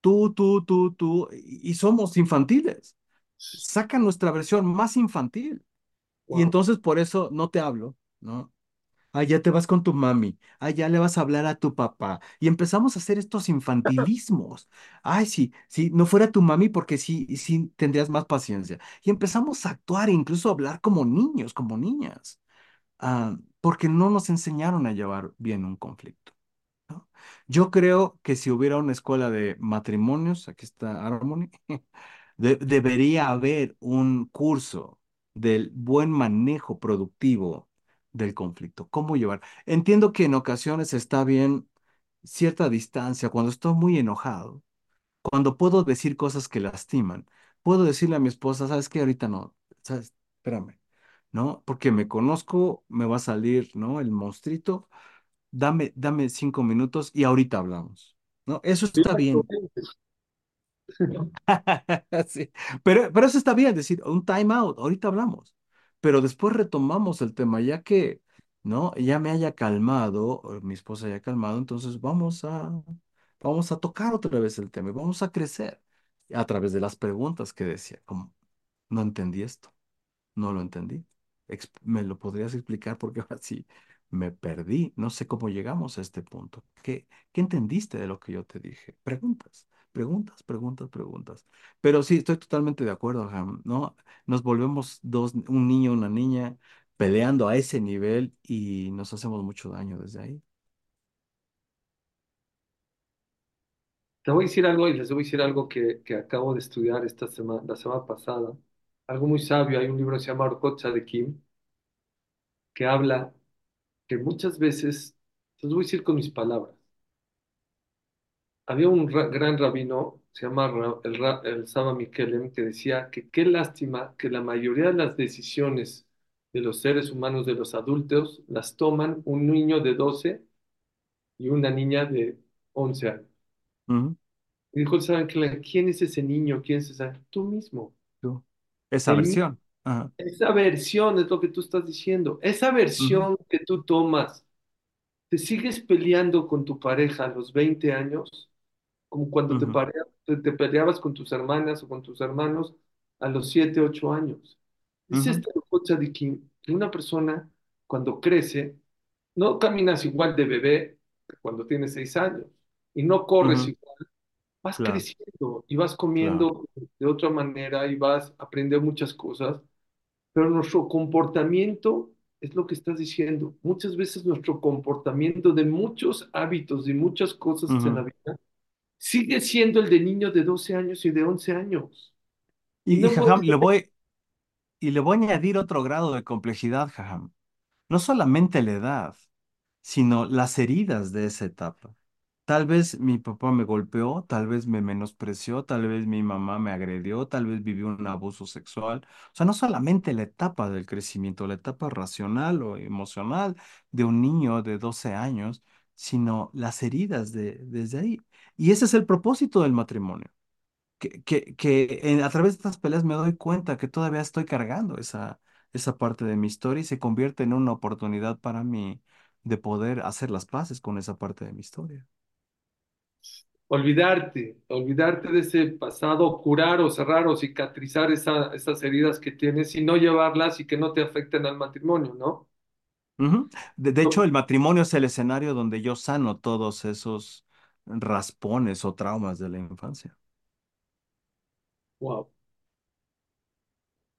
Tú, tú, tú, tú, y y somos infantiles. Saca nuestra versión más infantil. Y entonces por eso no te hablo, ¿no? Ah, ya te vas con tu mami. Ah, ya le vas a hablar a tu papá. Y empezamos a hacer estos infantilismos. Ay, sí, sí, no fuera tu mami porque sí, sí tendrías más paciencia. Y empezamos a actuar e incluso a hablar como niños, como niñas, ah, porque no nos enseñaron a llevar bien un conflicto. ¿no? Yo creo que si hubiera una escuela de matrimonios, aquí está Harmony, <laughs> de- debería haber un curso del buen manejo productivo del conflicto. ¿Cómo llevar? Entiendo que en ocasiones está bien cierta distancia, cuando estoy muy enojado, cuando puedo decir cosas que lastiman, puedo decirle a mi esposa, ¿sabes qué? Ahorita no, ¿sabes? Espérame, ¿no? Porque me conozco, me va a salir, ¿no? El monstruito dame, dame cinco minutos y ahorita hablamos, ¿no? Eso está bien. <laughs> Sí, pero, pero eso está bien, decir, un time out, ahorita hablamos, pero después retomamos el tema, ya que, ¿no? Ya me haya calmado, mi esposa haya calmado, entonces vamos a, vamos a tocar otra vez el tema y vamos a crecer a través de las preguntas que decía, no entendí esto, no lo entendí. ¿Me lo podrías explicar? Porque ahora sí me perdí, no sé cómo llegamos a este punto. ¿Qué, qué entendiste de lo que yo te dije? Preguntas, preguntas, preguntas, preguntas. Pero sí, estoy totalmente de acuerdo, Ham, ¿no? Nos volvemos dos, un niño, una niña, peleando a ese nivel y nos hacemos mucho daño desde ahí. Te voy a decir algo y les voy a decir algo que, que acabo de estudiar esta semana, la semana pasada. Algo muy sabio. Hay un libro que se llama Orkot Kim que habla que muchas veces, les voy a decir con mis palabras, había un ra- gran rabino, se llama Ra- el, Ra- el Saba Mikelem, que decía que qué lástima que la mayoría de las decisiones de los seres humanos, de los adultos, las toman un niño de 12 y una niña de 11 años. Y dijo el ¿quién es ese niño? ¿Quién es esa? Tú mismo. tú. Esa El versión. Ajá. esa versión es lo que tú estás diciendo. Esa versión que tú tomas, te sigues peleando con tu pareja a los 20 años como cuando te, ujú, pare- te, te peleabas con tus hermanas o con tus hermanos a los 7 8 años. Dice ujú, este Ojo Tzadikim que una persona cuando crece no caminas igual de bebé que cuando tienes 6 años y no corres ujú. igual, vas Claro, creciendo y vas claro. comiendo de otra manera y vas a aprender muchas cosas, pero nuestro comportamiento es lo que estás diciendo. Muchas veces nuestro comportamiento de muchos hábitos y muchas cosas en la vida sigue siendo el de niños de 12 años y de 11 años. Y Y, y no jajam, puedes... le voy, y le voy a añadir otro grado de complejidad, jajam. No solamente la edad, sino las heridas de esa etapa. Tal vez mi papá me golpeó, tal vez me menospreció, tal vez mi mamá me agredió, tal vez vivió un abuso sexual. O sea, no solamente la etapa del crecimiento, la etapa racional o emocional de un niño de 12 años, sino las heridas de, desde ahí. Y ese es el propósito del matrimonio. Que, que, que en- a través de estas peleas me doy cuenta que todavía estoy cargando esa, esa parte de mi historia y se convierte en una oportunidad para mí de poder hacer las paces con esa parte de mi historia. Olvidarte, olvidarte de ese pasado, curar o cerrar o cicatrizar esa- esas heridas que tienes y no llevarlas y que no te afecten al matrimonio, ¿no? De hecho, el matrimonio es el escenario donde yo sano todos esos raspones o traumas de la infancia. Wow.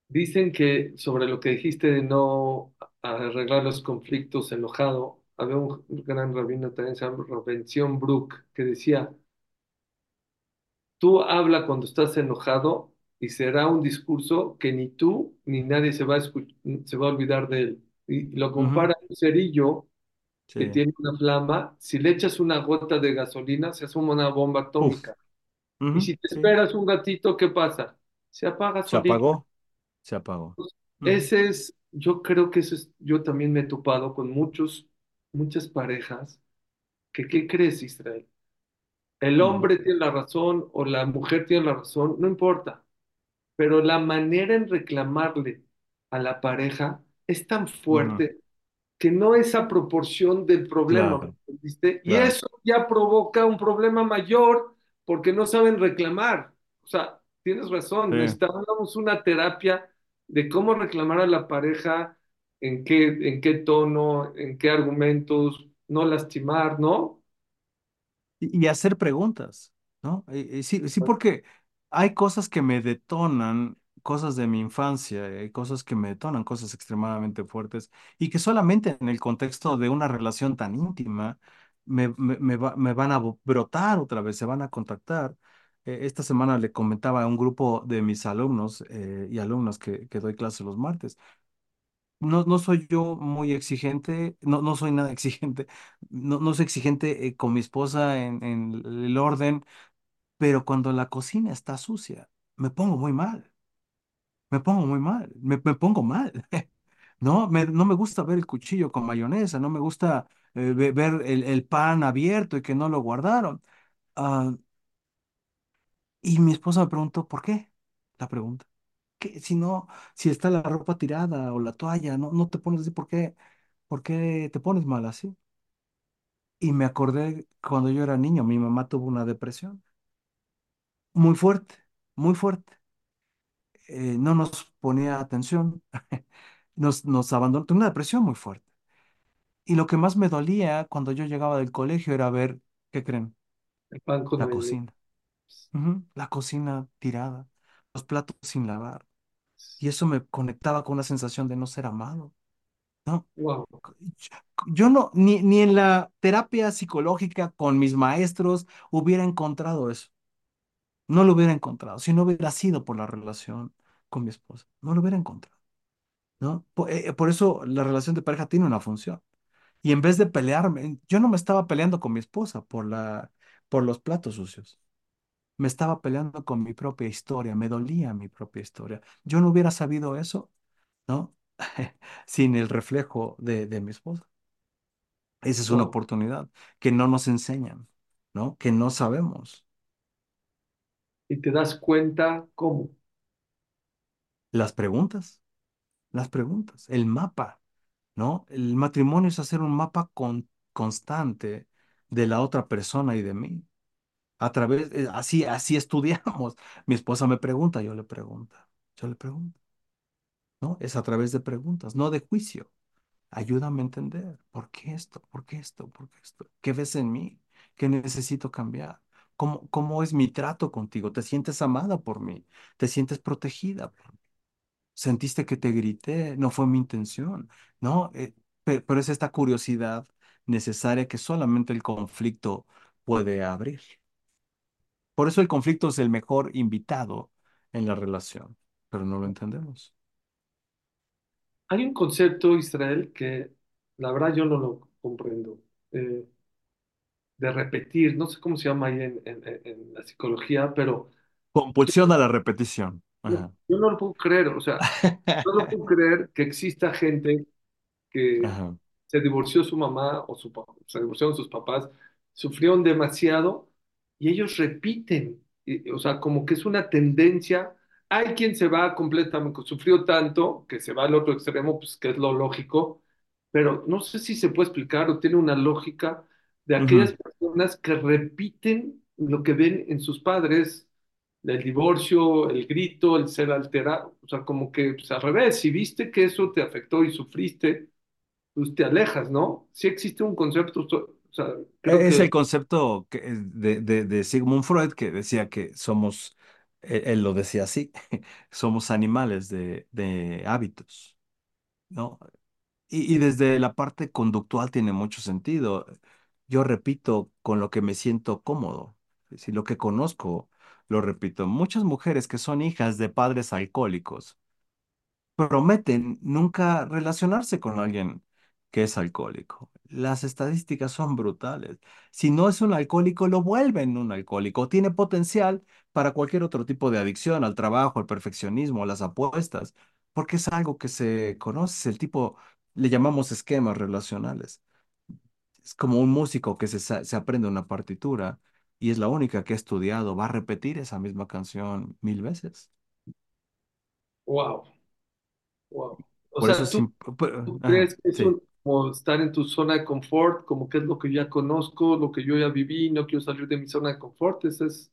Dicen que sobre lo que dijiste de no arreglar los conflictos enojado, había un gran rabino también, se llama Ravención Brook, que decía, Tú habla cuando estás enojado y será un discurso que ni tú ni nadie se va a se va a olvidar de él. Y lo compara a un cerillo que Sí. tiene una flama, si le echas una gota de gasolina se asuma una bomba atómica. Y si te Sí. esperas un ratito, ¿qué pasa? Se apaga Se apagó. Se apagó. Ese es, yo creo que eso es, yo también me he topado con muchos, muchas parejas que, ¿qué crees, Israel? El hombre tiene la razón o la mujer tiene la razón, no importa. pero la manera en reclamarle a la pareja es tan fuerte que no es a proporción del problema, Claro, ¿viste? Y claro. eso ya provoca un problema mayor porque no saben reclamar. O sea, tienes razón, Sí. necesitamos una terapia de cómo reclamar a la pareja, en qué, en qué tono, en qué argumentos, no lastimar, ¿no? Y, y hacer preguntas, ¿no? Y- y sí, sí, porque hay cosas que me detonan, cosas de mi infancia, hay cosas que me detonan, cosas extremadamente fuertes, y que solamente en el contexto de una relación tan íntima me, me, me va- me van a brotar otra vez, se van a contactar. Eh, esta semana le comentaba a un grupo de mis alumnos eh, y alumnas que, que doy clase los martes. No, no soy yo muy exigente, no, no soy nada <laughs> exigente, no, no soy exigente eh, con mi esposa en, en el orden, pero cuando la cocina está sucia, me pongo muy mal, me pongo muy mal, me, me pongo mal. <laughs> No, me, no me gusta ver el cuchillo con mayonesa, no me gusta eh, ve- ver el, el pan abierto y que no lo guardaron. Ah, y mi esposa me preguntó, ¿por qué? La pregunta. Si no, si está la ropa tirada o la toalla, no, no te pones así, ¿por qué? ¿Por qué te pones mal así? Y me acordé cuando yo era niño, mi mamá tuvo una depresión muy fuerte, muy fuerte. Eh, no nos ponía atención, <laughs> nos, nos abandonó, tuvo una depresión muy fuerte. Y lo que más me dolía cuando yo llegaba del colegio era ver, ¿qué creen? El pan con La cocina. La cocina tirada, los platos sin lavar. Y eso me conectaba con una sensación de no ser amado. ¿no? Wow. Yo no, ni, ni en la terapia psicológica con mis maestros hubiera encontrado eso. No lo hubiera encontrado. Si no hubiera sido por la relación con mi esposa, no lo hubiera encontrado, ¿no? Por, eh, por eso la relación de pareja tiene una función. Y en vez de pelearme, yo no me estaba peleando con mi esposa por la, por los platos sucios. Me estaba peleando con mi propia historia, me dolía mi propia historia. Yo no hubiera sabido eso, ¿no? <laughs> Sin el reflejo de, de mi esposa. Esa es una oportunidad que no nos enseñan, ¿no? Que no sabemos. Y te das cuenta cómo. Las preguntas, las preguntas, el mapa, ¿no? El matrimonio es hacer un mapa con- constante de la otra persona y de mí. A través, eh, así, así <laughs> estudiamos. Mi esposa me pregunta, yo le pregunto, yo le pregunto, ¿no? Es a través de preguntas, no de juicio. Ayúdame a entender, ¿por qué esto? ¿Por qué esto? ¿Por qué esto? ¿Qué ves en mí? ¿Qué necesito cambiar? ¿Cómo, cómo es mi trato contigo? ¿Te sientes amada por mí? ¿Te sientes protegida por mí? ¿Sentiste que te grité? No fue mi intención, ¿no? Eh, pe- pero es esta curiosidad necesaria que solamente el conflicto puede abrir. Por eso el conflicto es el mejor invitado en la relación, pero no lo entendemos. Hay un concepto, Israel, que la verdad yo no lo comprendo. eh, de repetir, no sé cómo se llama ahí en, en- la psicología, pero Compulsión a la repetición. yo, Ajá. yo no lo puedo creer. O sea, <laughs> no lo puedo creer que exista gente que Ajá. se divorció su mamá o su, se divorciaron sus papás, sufrieron demasiado y ellos repiten, y- o sea, como que es una tendencia. Hay quien se va completamente, sufrió tanto que se va al otro extremo, pues que es lo lógico, pero no sé si se puede explicar o tiene una lógica de aquellas personas que repiten lo que ven en sus padres, el divorcio, el grito, el ser alterado, o sea, como que pues, al revés, si viste que eso te afectó y sufriste, pues te alejas, ¿no? Sí existe un concepto, o sea, creo E- Es el concepto que- de, de, de Sigmund Freud que decía que somos, él, él lo decía así, <laughs> somos animales de, de hábitos, ¿no? Y, y desde la parte conductual tiene mucho sentido. Yo repito con lo que me siento cómodo. Si lo que conozco, lo repito. Muchas mujeres que son hijas de padres alcohólicos prometen nunca relacionarse con alguien que es alcohólico. Las estadísticas son brutales. Si no es un alcohólico, lo vuelven un alcohólico. Tiene potencial para cualquier otro tipo de adicción, al trabajo, al perfeccionismo, a las apuestas, porque es algo que se conoce. El tipo, le llamamos esquemas relacionales. Es como un músico que se, se aprende una partitura y es la única que ha estudiado, va a repetir esa misma canción mil veces. wow, wow. O Por eso sea, es... ¿tú, tú Ajá, crees que sí. eso como estar en tu zona de confort, como que es lo que ya conozco, lo que yo ya viví, no quiero salir de mi zona de confort? ¿Esa es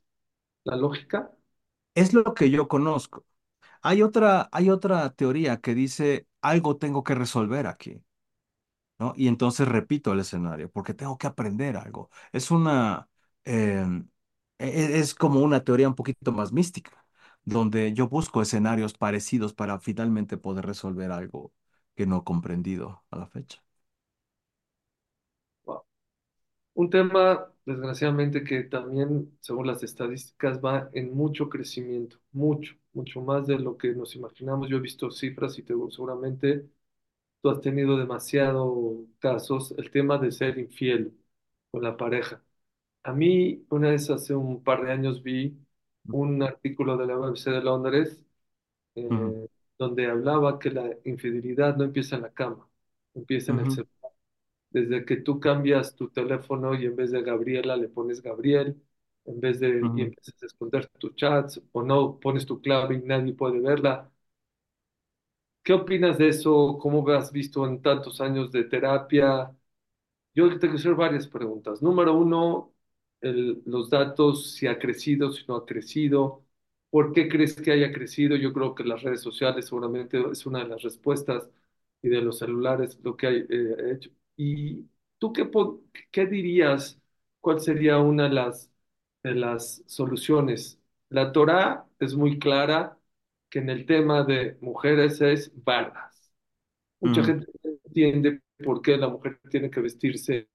la lógica? Es lo que yo conozco. Hay otra, hay otra teoría que dice algo tengo que resolver aquí, ¿no? Y entonces repito el escenario porque tengo que aprender algo. Es una, em, e- e- es como una teoría un poquito más mística, donde yo busco escenarios parecidos para finalmente poder resolver algo que no he comprendido a la fecha. Wow. Un tema, desgraciadamente, que también, según las estadísticas, va en mucho crecimiento, mucho, mucho más de lo que nos imaginamos. Yo he visto cifras y te, seguramente tú has tenido demasiados casos, el tema de ser infiel con la pareja. A mí, una vez hace un par de años vi un artículo de la BBC de Londres Ujú, eh, donde hablaba que la infidelidad no empieza en la cama, empieza en el ujú, celular. Desde que tú cambias tu teléfono y en vez de Gabriela le pones Gabriel, en vez de, y ujú. empiezas a esconder tus chats, o no pones tu clave y nadie puede verla. ¿Qué opinas de eso? ¿Cómo has visto en tantos años de terapia? Yo te quiero hacer varias preguntas. Número uno, el- los datos, si ha crecido, si no ha crecido. ¿Por qué crees que haya crecido? Yo creo que las redes sociales seguramente es una de las respuestas y de los celulares lo que hay eh, hecho. ¿Y tú qué, qué dirías? ¿Cuál sería una de las, de las soluciones? La Torá es muy clara que en el tema de mujeres es bardas. Mucha Ujú, gente no entiende por qué la mujer tiene que vestirse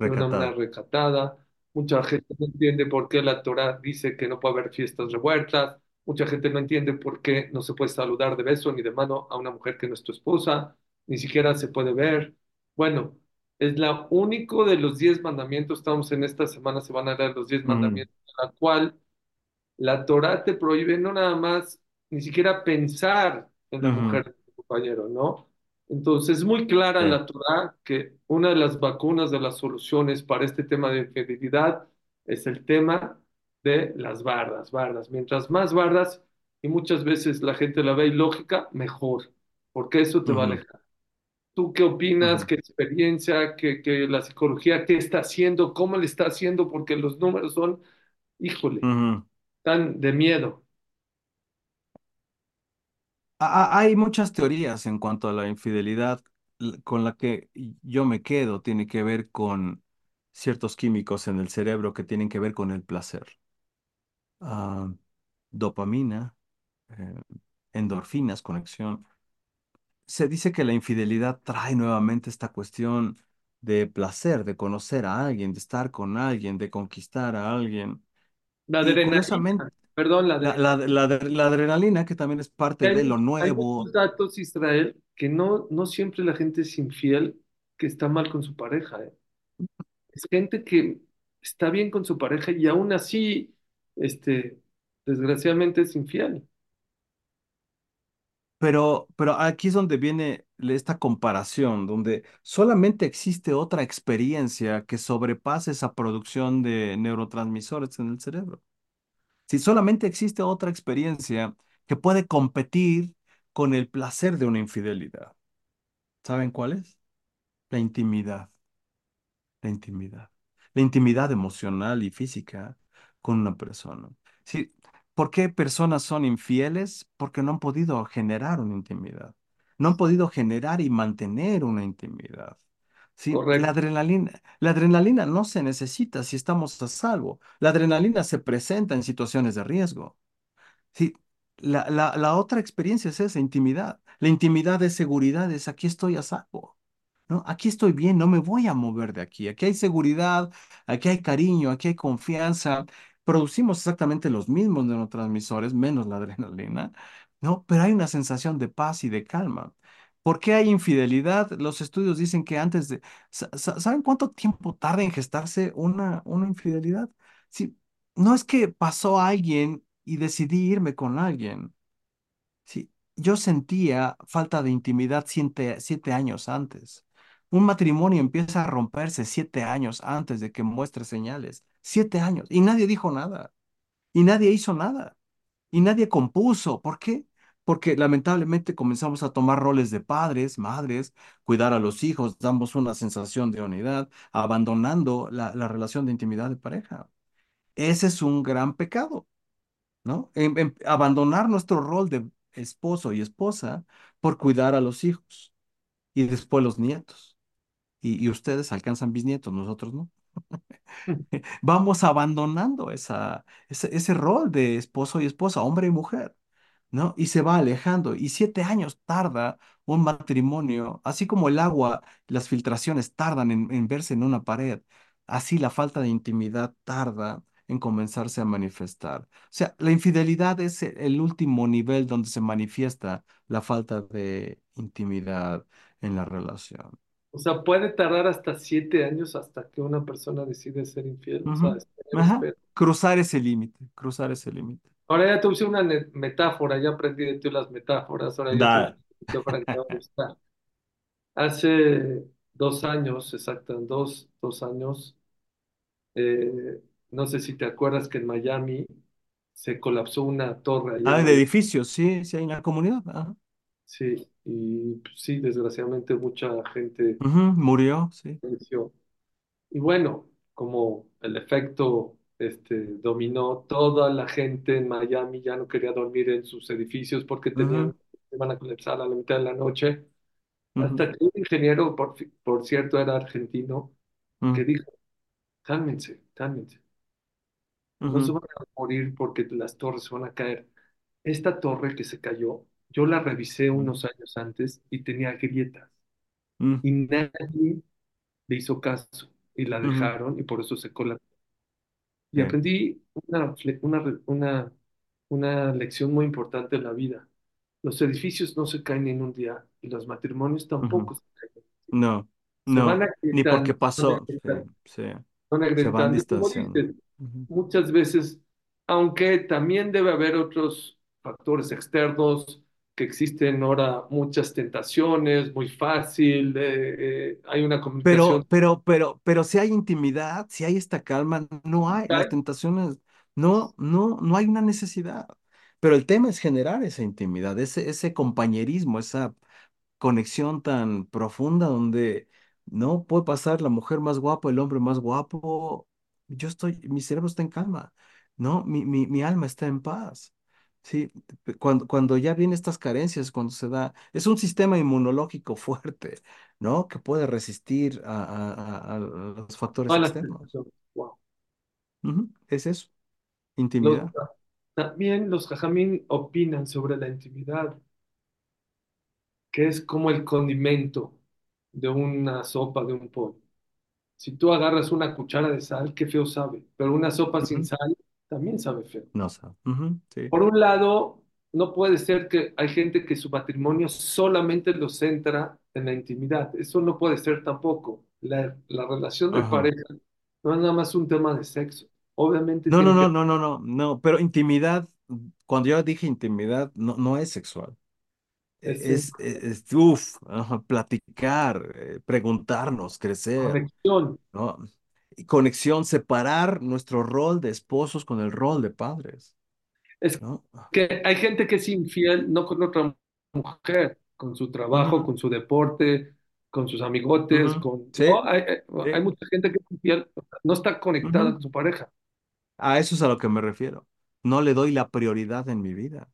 de una manera Recatada. Mucha gente no entiende por qué la Torá dice que no puede haber fiestas revueltas. Mucha gente no entiende por qué no se puede saludar de beso ni de mano a una mujer que no es tu esposa, ni siquiera se puede ver. Bueno, es la único de los diez mandamientos, estamos en esta semana, se van a leer los diez mandamientos, la cual la Torá te prohíbe no nada más, ni siquiera pensar en la mujer de tu compañero, ¿no? Entonces es muy clara en sí, la Torá que una de las vacunas, de las soluciones para este tema de infidelidad es el tema de las bardas, bardas. Mientras más bardas, y muchas veces la gente la ve ilógica, mejor, porque eso te va a alejar. ¿Tú qué opinas? ¿Qué experiencia? ¿Qué, qué la psicología? ¿Qué está haciendo? ¿Cómo le está haciendo? Porque los números son, híjole. De miedo. Hay muchas teorías en cuanto a la infidelidad. Con la que yo me quedo tiene que ver con ciertos químicos en el cerebro que tienen que ver con el placer. Ah, dopamina, eh, endorfinas, conexión. Se dice que la infidelidad trae nuevamente esta cuestión de placer, de conocer a alguien, de estar con alguien, de conquistar a alguien. La Y adrenalina, perdón, la la, la, adrenalina. la, la adrenalina, que también es parte de Hay, lo hay nuevo. datos, Israel, que no, no siempre la gente es infiel, que está mal con su pareja, ¿eh? Es gente que está bien con su pareja y aún así, este, desgraciadamente es infiel. Pero, pero aquí es donde viene esta comparación, donde solamente existe otra experiencia que sobrepase esa producción de neurotransmisores en el cerebro. Si solamente existe otra experiencia que puede competir con el placer de una infidelidad. ¿Saben cuál es? La intimidad, la intimidad. La intimidad emocional y física con una persona. Sí, ¿por qué personas son infieles? Porque no han podido generar una intimidad. No han podido generar y mantener una intimidad. Sí, la adrenalina, la adrenalina no se necesita si estamos a salvo. La adrenalina se presenta en situaciones de riesgo. Sí, la, la, la otra experiencia es esa, intimidad. La intimidad es seguridad, es aquí estoy a salvo, ¿no? Aquí estoy bien, no me voy a mover de aquí. Aquí hay seguridad, aquí hay cariño, aquí hay confianza. Producimos exactamente los mismos neurotransmisores, menos la adrenalina, ¿no? Pero hay una sensación de paz y de calma. ¿Por qué hay infidelidad? Los estudios dicen que antes de... sa- sa- ¿Saben cuánto tiempo tarda en gestarse una, una infidelidad? Sí, no es que pasó alguien y decidí irme con alguien. Sí, yo sentía falta de intimidad siete, siete años antes. Un matrimonio empieza a romperse siete años antes de que muestre señales. Siete años. Y nadie dijo nada. Y nadie hizo nada. Y nadie compuso. ¿Por qué? Porque lamentablemente comenzamos a tomar roles de padres, madres, cuidar a los hijos, damos una sensación de unidad, abandonando la, la relación de intimidad de pareja. Ese es un gran pecado. ¿no? En- en- abandonar nuestro rol de esposo y esposa por cuidar a los hijos y después los nietos. Y, y ustedes alcanzan bisnietos, nosotros no. <laughs> Vamos abandonando esa, ese, ese rol de esposo y esposa, hombre y mujer. ¿no? Y se va alejando. Y siete años tarda un matrimonio, así como el agua, las filtraciones tardan en, en verse en una pared, así la falta de intimidad tarda en comenzarse a manifestar. O sea, la infidelidad es el último nivel donde se manifiesta la falta de intimidad en la relación. O sea, puede tardar hasta siete años hasta que una persona decide ser infiel. O sea, Ujú. espera, Ajá. espera. Cruzar ese límite, cruzar ese límite. Ahora ya te usé una metáfora, ya aprendí de ti las metáforas, ahora yo te para que gustar. Hace dos años, exacto, dos, dos años, eh, no sé si te acuerdas que en Miami se colapsó una torre allá Ah, en de edificios, sí, sí hay una comunidad. Ajá. sí, y pues, sí, desgraciadamente mucha gente Ujú, murió, sí. falleció. Y bueno, como el efecto este, dominó, toda la gente en Miami ya no quería dormir en sus edificios porque Ujú, tenían, iban a colapsar a la mitad de la noche. ujú, Hasta que un ingeniero, por, fi- por cierto, era argentino, que dijo, cálmense, cálmense, no se van a morir porque las torres se van a caer. Esta torre que se cayó, yo la revisé unos años antes y tenía grietas. Ujú, y nadie le hizo caso y la dejaron y por eso se colapsó. Y aprendí una, una, una, una lección muy importante en la vida. Los edificios no se caen en un día y los matrimonios tampoco se caen. No, Se van no, ni porque pasó, sí, sí, se van distanciando. muchas veces, aunque también debe haber otros factores externos, que existen ahora muchas tentaciones, muy fácil, eh, eh, hay una comunicación. Pero, pero, pero, pero si hay intimidad, si hay esta calma, no hay, las tentaciones, no, no, no hay una necesidad. Pero el tema es generar esa intimidad, ese, ese compañerismo, esa conexión tan profunda donde no puede pasar la mujer más guapa, el hombre más guapo. Yo estoy, mi cerebro está en calma, ¿no? Mi, mi, mi alma está en paz. Sí, cuando, cuando ya vienen estas carencias, cuando se da, es un sistema inmunológico <laughs> fuerte, ¿no? Que puede resistir a, a- a- los factores externos. Wow. Es eso, Los, intimidad. también los jajamín opinan sobre la intimidad, que es como el condimento de una sopa, de un pollo. Si tú agarras una cuchara de sal, qué feo sabe, pero una sopa sin sal también sabe feo. No sí. Por un lado, no puede ser que hay gente que su matrimonio solamente lo centra en la intimidad. Eso no puede ser tampoco. La, la relación de Ajá. pareja no es nada más un tema de sexo. Obviamente No, no, no, que... no, no, no, no, pero intimidad, cuando yo dije intimidad, no, no es sexual. Es en Es, es, uf, ajá, platicar, eh, preguntarnos, crecer, conexión. ¿no? Conexión, separar nuestro rol de esposos con el rol de padres, Es ¿no? que hay gente que es infiel no con otra mujer, con su trabajo, con su deporte, con sus amigotes, con... Sí, No, hay, hay hay mucha gente que es infiel, no está conectada con su pareja. A eso es a lo que me refiero. No le doy la prioridad en mi vida.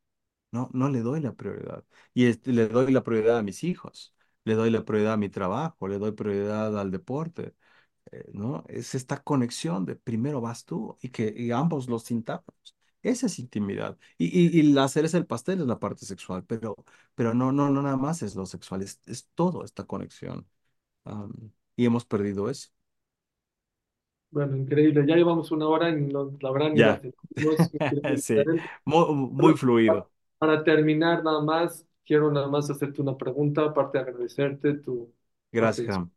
No, no le doy la prioridad. Y este, le doy la prioridad a mis hijos, le doy la prioridad a mi trabajo, le doy prioridad al deporte, eh, ¿no? Es esta conexión de primero vas tú y que y ambos los sintamos. Esa es intimidad. Y, y, y la cereza del pastel es la parte sexual, pero, pero no, no, no nada más es lo sexual, es, es todo esta conexión. Y hemos perdido eso. Bueno, increíble. Ya llevamos una hora y no, la verdad Ya, <laughs> sí, muy, muy fluido. para terminar nada más, quiero nada más hacerte una pregunta, aparte de agradecerte tu Gracias, atención. Ham.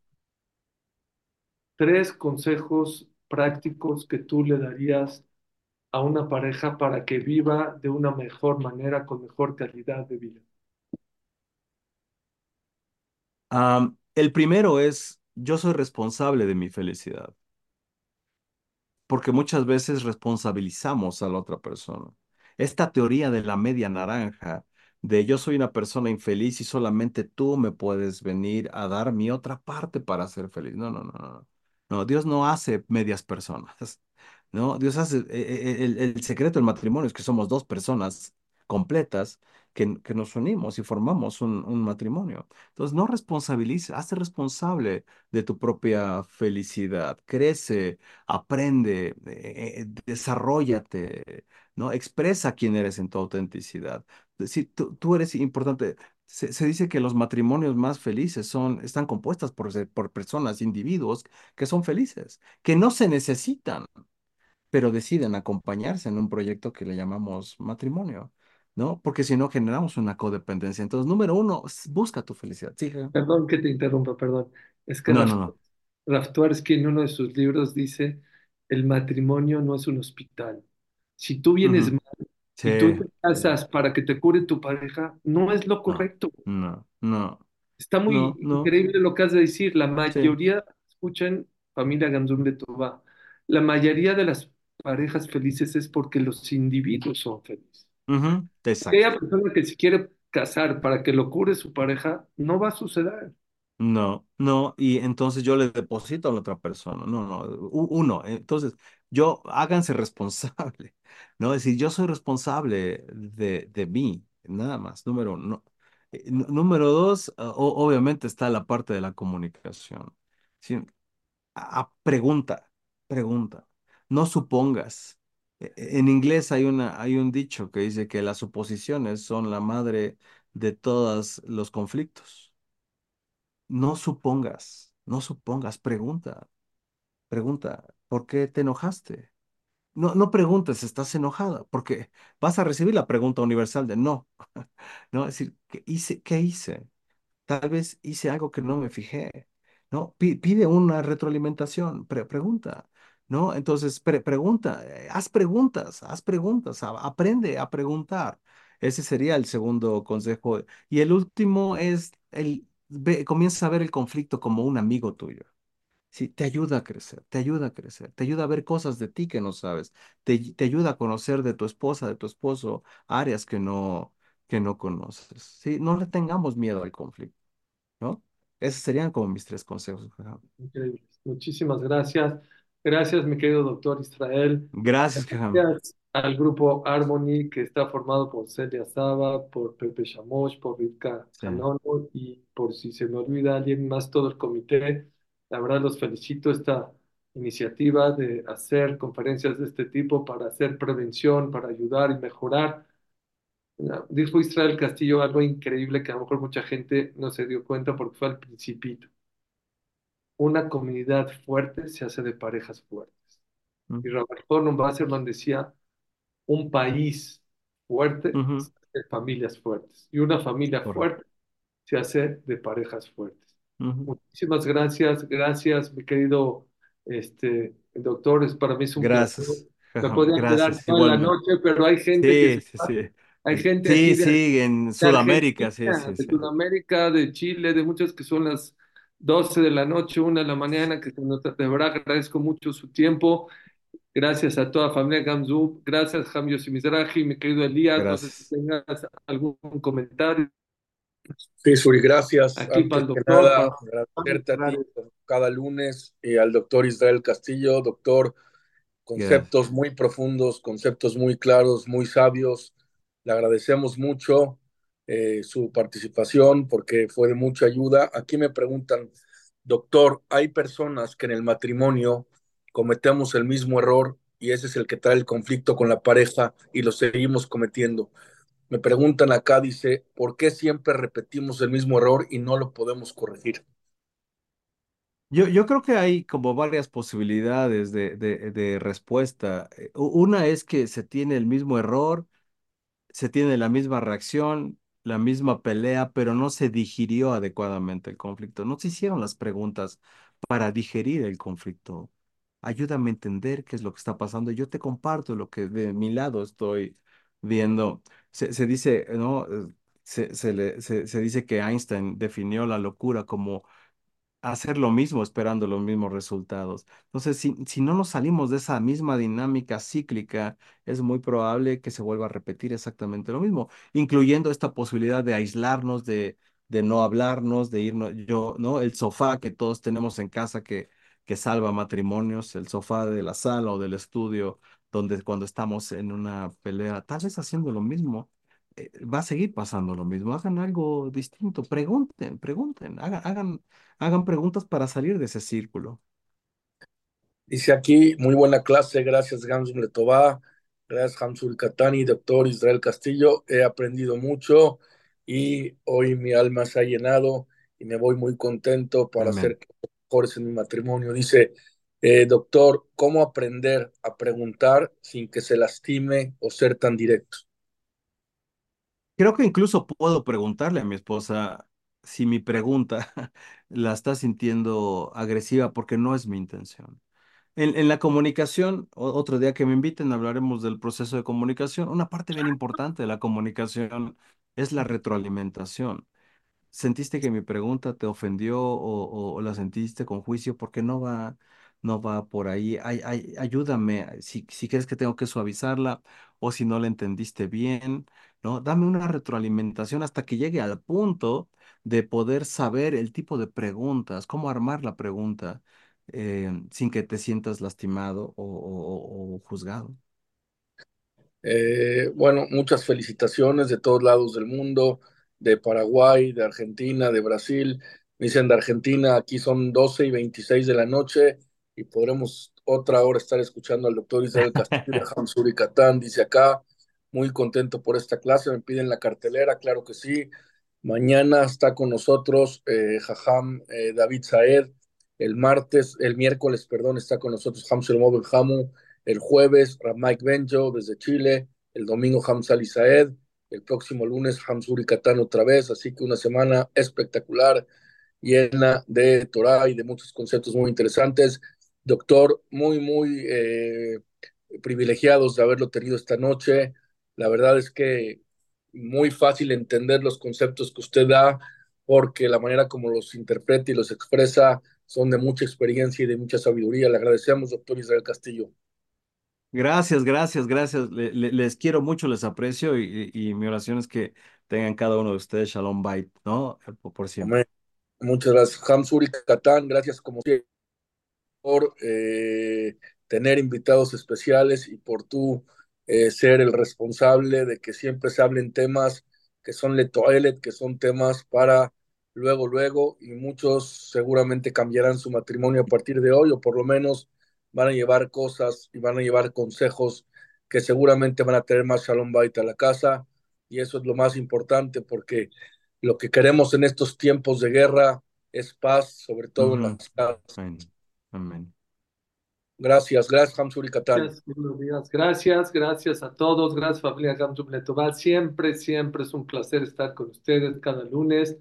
Tres consejos prácticos que tú le darías a una pareja para que viva de una mejor manera, con mejor calidad de vida. El primero es, yo soy responsable de mi felicidad. porque muchas veces responsabilizamos a la otra persona. Esta teoría de la media naranja, de yo soy una persona infeliz y solamente tú me puedes venir a dar mi otra parte para ser feliz. No, no, no, no. No, Dios no hace medias personas. <laughs> No, Dios hace, e- e- el, el secreto del matrimonio es que somos dos personas completas que, que nos unimos y formamos un, un matrimonio. Entonces, no responsabilices, hazte responsable de tu propia felicidad. Crece, aprende, eh, eh, desarróllate, ¿no? Expresa quién eres en tu autenticidad. Si tú, tú eres importante. Se, se dice que los matrimonios más felices son, están compuestas por, por personas, individuos que son felices, que no se necesitan, pero deciden acompañarse en un proyecto que le llamamos matrimonio, ¿no? Porque si no generamos una codependencia. Entonces, número uno, busca tu felicidad. Sí. Perdón que te interrumpa, perdón. Es que no, no, Raf, no. Raf Tversky en uno de sus libros dice, el matrimonio no es un hospital. Si tú vienes Ujú. mal Sí, y tú te sí. casas para que te cure tu pareja, no es lo correcto. no, no, Está muy no, no. increíble lo que has de decir. La Sí. mayoría, escuchen, familia Gamsum de Tobá, la mayoría de las parejas felices es porque los individuos son felices. Ujú, Exacto. Aquella persona que si quiere casar para que lo cure su pareja, no va a suceder. No, no, y entonces yo le deposito a la otra persona. No, no, uno. Entonces, yo háganse <laughs> responsable, ¿no? Es decir, yo soy responsable de, de mí, nada más. Número uno. Eh, nú- Número dos, ah, obviamente está la parte de la comunicación. Pregunta, pregunta. No supongas. E- e- En inglés hay una, hay un dicho que dice que las suposiciones son la madre de todos los conflictos. No supongas, no supongas, pregunta, pregunta, ¿por qué te enojaste? No, no preguntes, estás enojada, porque vas a recibir la pregunta universal de no, <laughs> ¿no? Es decir, ¿qué hice? ¿Qué hice? Tal vez hice algo que no me fijé, ¿no? Pi- Pide una retroalimentación, pre- pregunta, ¿no? Entonces, pre- pregunta, eh, haz preguntas, haz preguntas, aprende a preguntar. Ese sería el segundo consejo. Y el último es el, ve, comienza a ver el conflicto como un amigo tuyo. Sí, te ayuda a crecer, te ayuda a crecer, te ayuda a ver cosas de ti que no sabes, te, te ayuda a conocer de tu esposa, de tu esposo, áreas que no, que no conoces. Sí, no le tengamos miedo al conflicto. ¿no? Esos serían como mis tres consejos. Increíble. Muchísimas gracias. Gracias, mi querido doctor Israel. Gracias. Gracias al grupo Harmony, que está formado por Celia Saba, por Pepe Shamosh, por Rivka Sí. Hanono y por si se me olvida alguien más, todo el comité. La verdad, los felicito esta iniciativa de hacer conferencias de este tipo para hacer prevención, para ayudar y mejorar. Dijo Israel Castillo algo increíble que a lo mejor mucha gente no se dio cuenta porque fue al principito. Una comunidad fuerte se hace de parejas fuertes. Y Ujú, Robert Wasserman decía, un país fuerte ujú, se hace de familias fuertes. Y una familia Correcto. fuerte se hace de parejas fuertes. Ujú. Muchísimas gracias, gracias, mi querido este, doctor. Es, para mí es un placer. Gracias, Me Jajam. <laughs> podía quedar toda la igualmente. noche, pero hay gente que Sí, se sí, sí. Hay gente Sí, de, sí, en Sudamérica, sí, sí, de. Sudamérica, de Chile, de muchos que son las 12 de la noche, una de la mañana, que se nos- de verdad agradezco mucho su tiempo. Gracias a toda la familia Gamzu. Gracias, Ham Yossi Mizrahi, mi querido Elías. No sé si tengas algún comentario Sí, Suri, gracias. aquí para Antes el doctor, nada, para agradecerte a ti cada lunes y al doctor Israel Castillo, doctor, conceptos muy profundos, conceptos muy claros, muy sabios. Le agradecemos mucho eh, su participación porque fue de mucha ayuda. Aquí me preguntan, doctor, hay personas que en el matrimonio cometemos el mismo error y ese es el que trae el conflicto con la pareja y lo seguimos cometiendo. Me preguntan acá, dice, ¿por qué siempre repetimos el mismo error y no lo podemos corregir? Yo, yo creo que hay como varias posibilidades de, de, de respuesta. Eh, Una es que se tiene el mismo error se tiene la misma reacción, la misma pelea, pero no se digirió adecuadamente el conflicto. No se hicieron las preguntas para digerir el conflicto. Ayúdame a entender qué es lo que está pasando. Yo te comparto lo que de mi lado estoy viendo. Se, se dice, ¿no? Eh, Se, se le- se dice que Einstein definió la locura como hacer lo mismo esperando los mismos resultados. Entonces, si, si no nos salimos de esa misma dinámica cíclica, es muy probable que se vuelva a repetir exactamente lo mismo, incluyendo esta posibilidad de aislarnos, de, de no hablarnos, de irnos, yo, ¿no? El sofá que todos tenemos en casa que, que salva matrimonios, el sofá de la sala o del estudio, donde cuando estamos en una pelea, tal vez haciendo lo mismo. eh, Va a seguir pasando lo mismo. Hagan algo distinto. Pregunten, pregunten. Hagan, hagan Hagan preguntas para salir de ese círculo. Dice aquí, muy buena clase, gracias Gamsun Letová, gracias Hamsul Katani, doctor Israel Castillo, he aprendido mucho y hoy mi alma se ha llenado y me voy muy contento para Amén. ser mejores en mi matrimonio. Dice, eh, doctor, ¿cómo aprender a preguntar sin que se lastime o ser tan directo? Creo que incluso puedo preguntarle a mi esposa si mi pregunta <laughs> la está sintiendo agresiva porque no es mi intención. En, en la comunicación, otro día que me inviten, hablaremos del proceso de comunicación. Una parte bien importante de la comunicación es la retroalimentación. ¿Sentiste que mi pregunta te ofendió o, la sentiste con juicio? Porque no va, no va por ahí, ay, ay, ayúdame, si, si crees que tengo que suavizarla o si no la entendiste bien, ¿no? Dame una retroalimentación hasta que llegue al punto de poder saber el tipo de preguntas, cómo armar la pregunta eh, sin que te sientas lastimado o juzgado. Eh, bueno, muchas felicitaciones de todos lados del mundo, de Paraguay, de Argentina, de Brasil. Me dicen de Argentina, aquí son 12 y 26 de la noche y podremos otra hora estar escuchando al doctor Israel Castillo de Catán. Dice acá, muy contento por esta clase, me piden la cartelera, claro que sí. Mañana está con nosotros eh, Jajam eh, David Saed. El martes, el miércoles, perdón, está con nosotros Hamsur Mobile Hamu el jueves Mike Benjo desde Chile, el domingo Hamza Saed, el próximo lunes Hamzuri Catán otra vez, así que una semana espectacular, llena de Torah y de muchos conceptos muy interesantes. Doctor, muy, muy eh, privilegiados de haberlo tenido esta noche. La verdad es que muy fácil entender los conceptos que usted da, porque la manera como los interpreta y los expresa son de mucha experiencia y de mucha sabiduría. Le agradecemos, doctor Israel Castillo. Gracias, gracias, gracias. Le- le- les quiero mucho, les aprecio y, mi oración es que tengan cada uno de ustedes Shalom Bait, ¿no? Por, por siempre. Muchas gracias, Hamzuri Catán. Gracias, como siempre, por eh, tener invitados especiales y por tú eh, ser el responsable de que siempre se hablen temas que son letoelet, que son temas para luego, luego, y muchos seguramente cambiarán su matrimonio a partir de hoy, o por lo menos van a llevar cosas y van a llevar consejos que seguramente van a tener más shalom bait a la casa, y eso es lo más importante porque lo que queremos en estos tiempos de guerra es paz, sobre todo en Ujú. las casas. Amén. Amén. Gracias, gracias, Hamzuri Catán. Gracias, buenos días. Gracias, gracias a todos. Gracias, familia Letová. Siempre, siempre es un placer estar con ustedes cada lunes.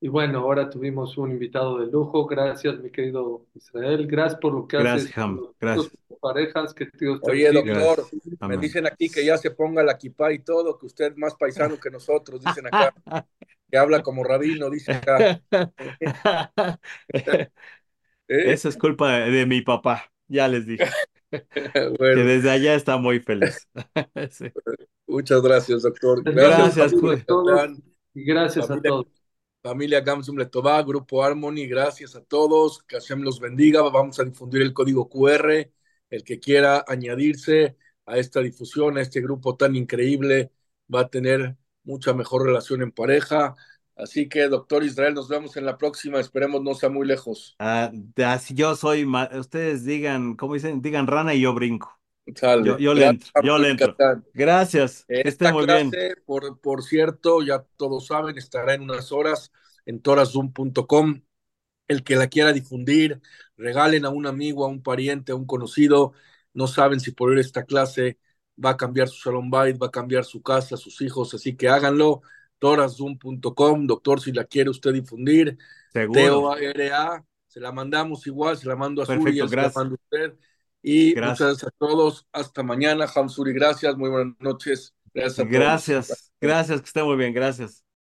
Y bueno, ahora tuvimos un invitado de lujo. Gracias, mi querido Israel. Gracias por lo que haces Gracias, por Ham. Gracias. parejas. Que Dios te Oye, bendiga. doctor, Gracias. me Amén. dicen aquí que ya se ponga la kipá y todo, que usted es más paisano que nosotros, dicen acá, <laughs> que habla como rabino, dice acá. ¿Eh? <laughs> Eso es culpa de, de mi papá. Ya les dije <laughs> que desde allá está muy feliz. Sí. muchas gracias, doctor. Gracias, Gracias, todos Catán, y gracias a todos. Familia Gamsum Letová, Grupo Harmony, gracias a todos, que Hashem los bendiga. Vamos a difundir el código QR, el que quiera añadirse a esta difusión, a este grupo tan increíble, va a tener mucha mejor relación en pareja. Así que, doctor Israel, nos vemos en la próxima. Esperemos no sea muy lejos. Ah, yo soy, ustedes digan, ¿cómo dicen? Digan rana y yo brinco. Yo, Sale. yo le entro, Gracias, yo le entro. Catán. Gracias, que estén Esta muy bien. por, por cierto, ya todos saben, estará en unas horas en torazoom.com. El que la quiera difundir, regalen a un amigo, a un pariente, a un conocido. No saben si por ir a esta clase va a cambiar su Shalom Bait, va a cambiar su casa, sus hijos, así que háganlo. torazoom.com, doctor, si la quiere usted difundir. Seguro. T-O-R-A, se la mandamos igual, se la mando a Perfecto, él se la manda a usted. Y muchas Gracias. gracias a todos. Hasta mañana, Hamsuri. Gracias. Muy buenas noches. Gracias a todos. Gracias, gracias, que esté muy bien, gracias.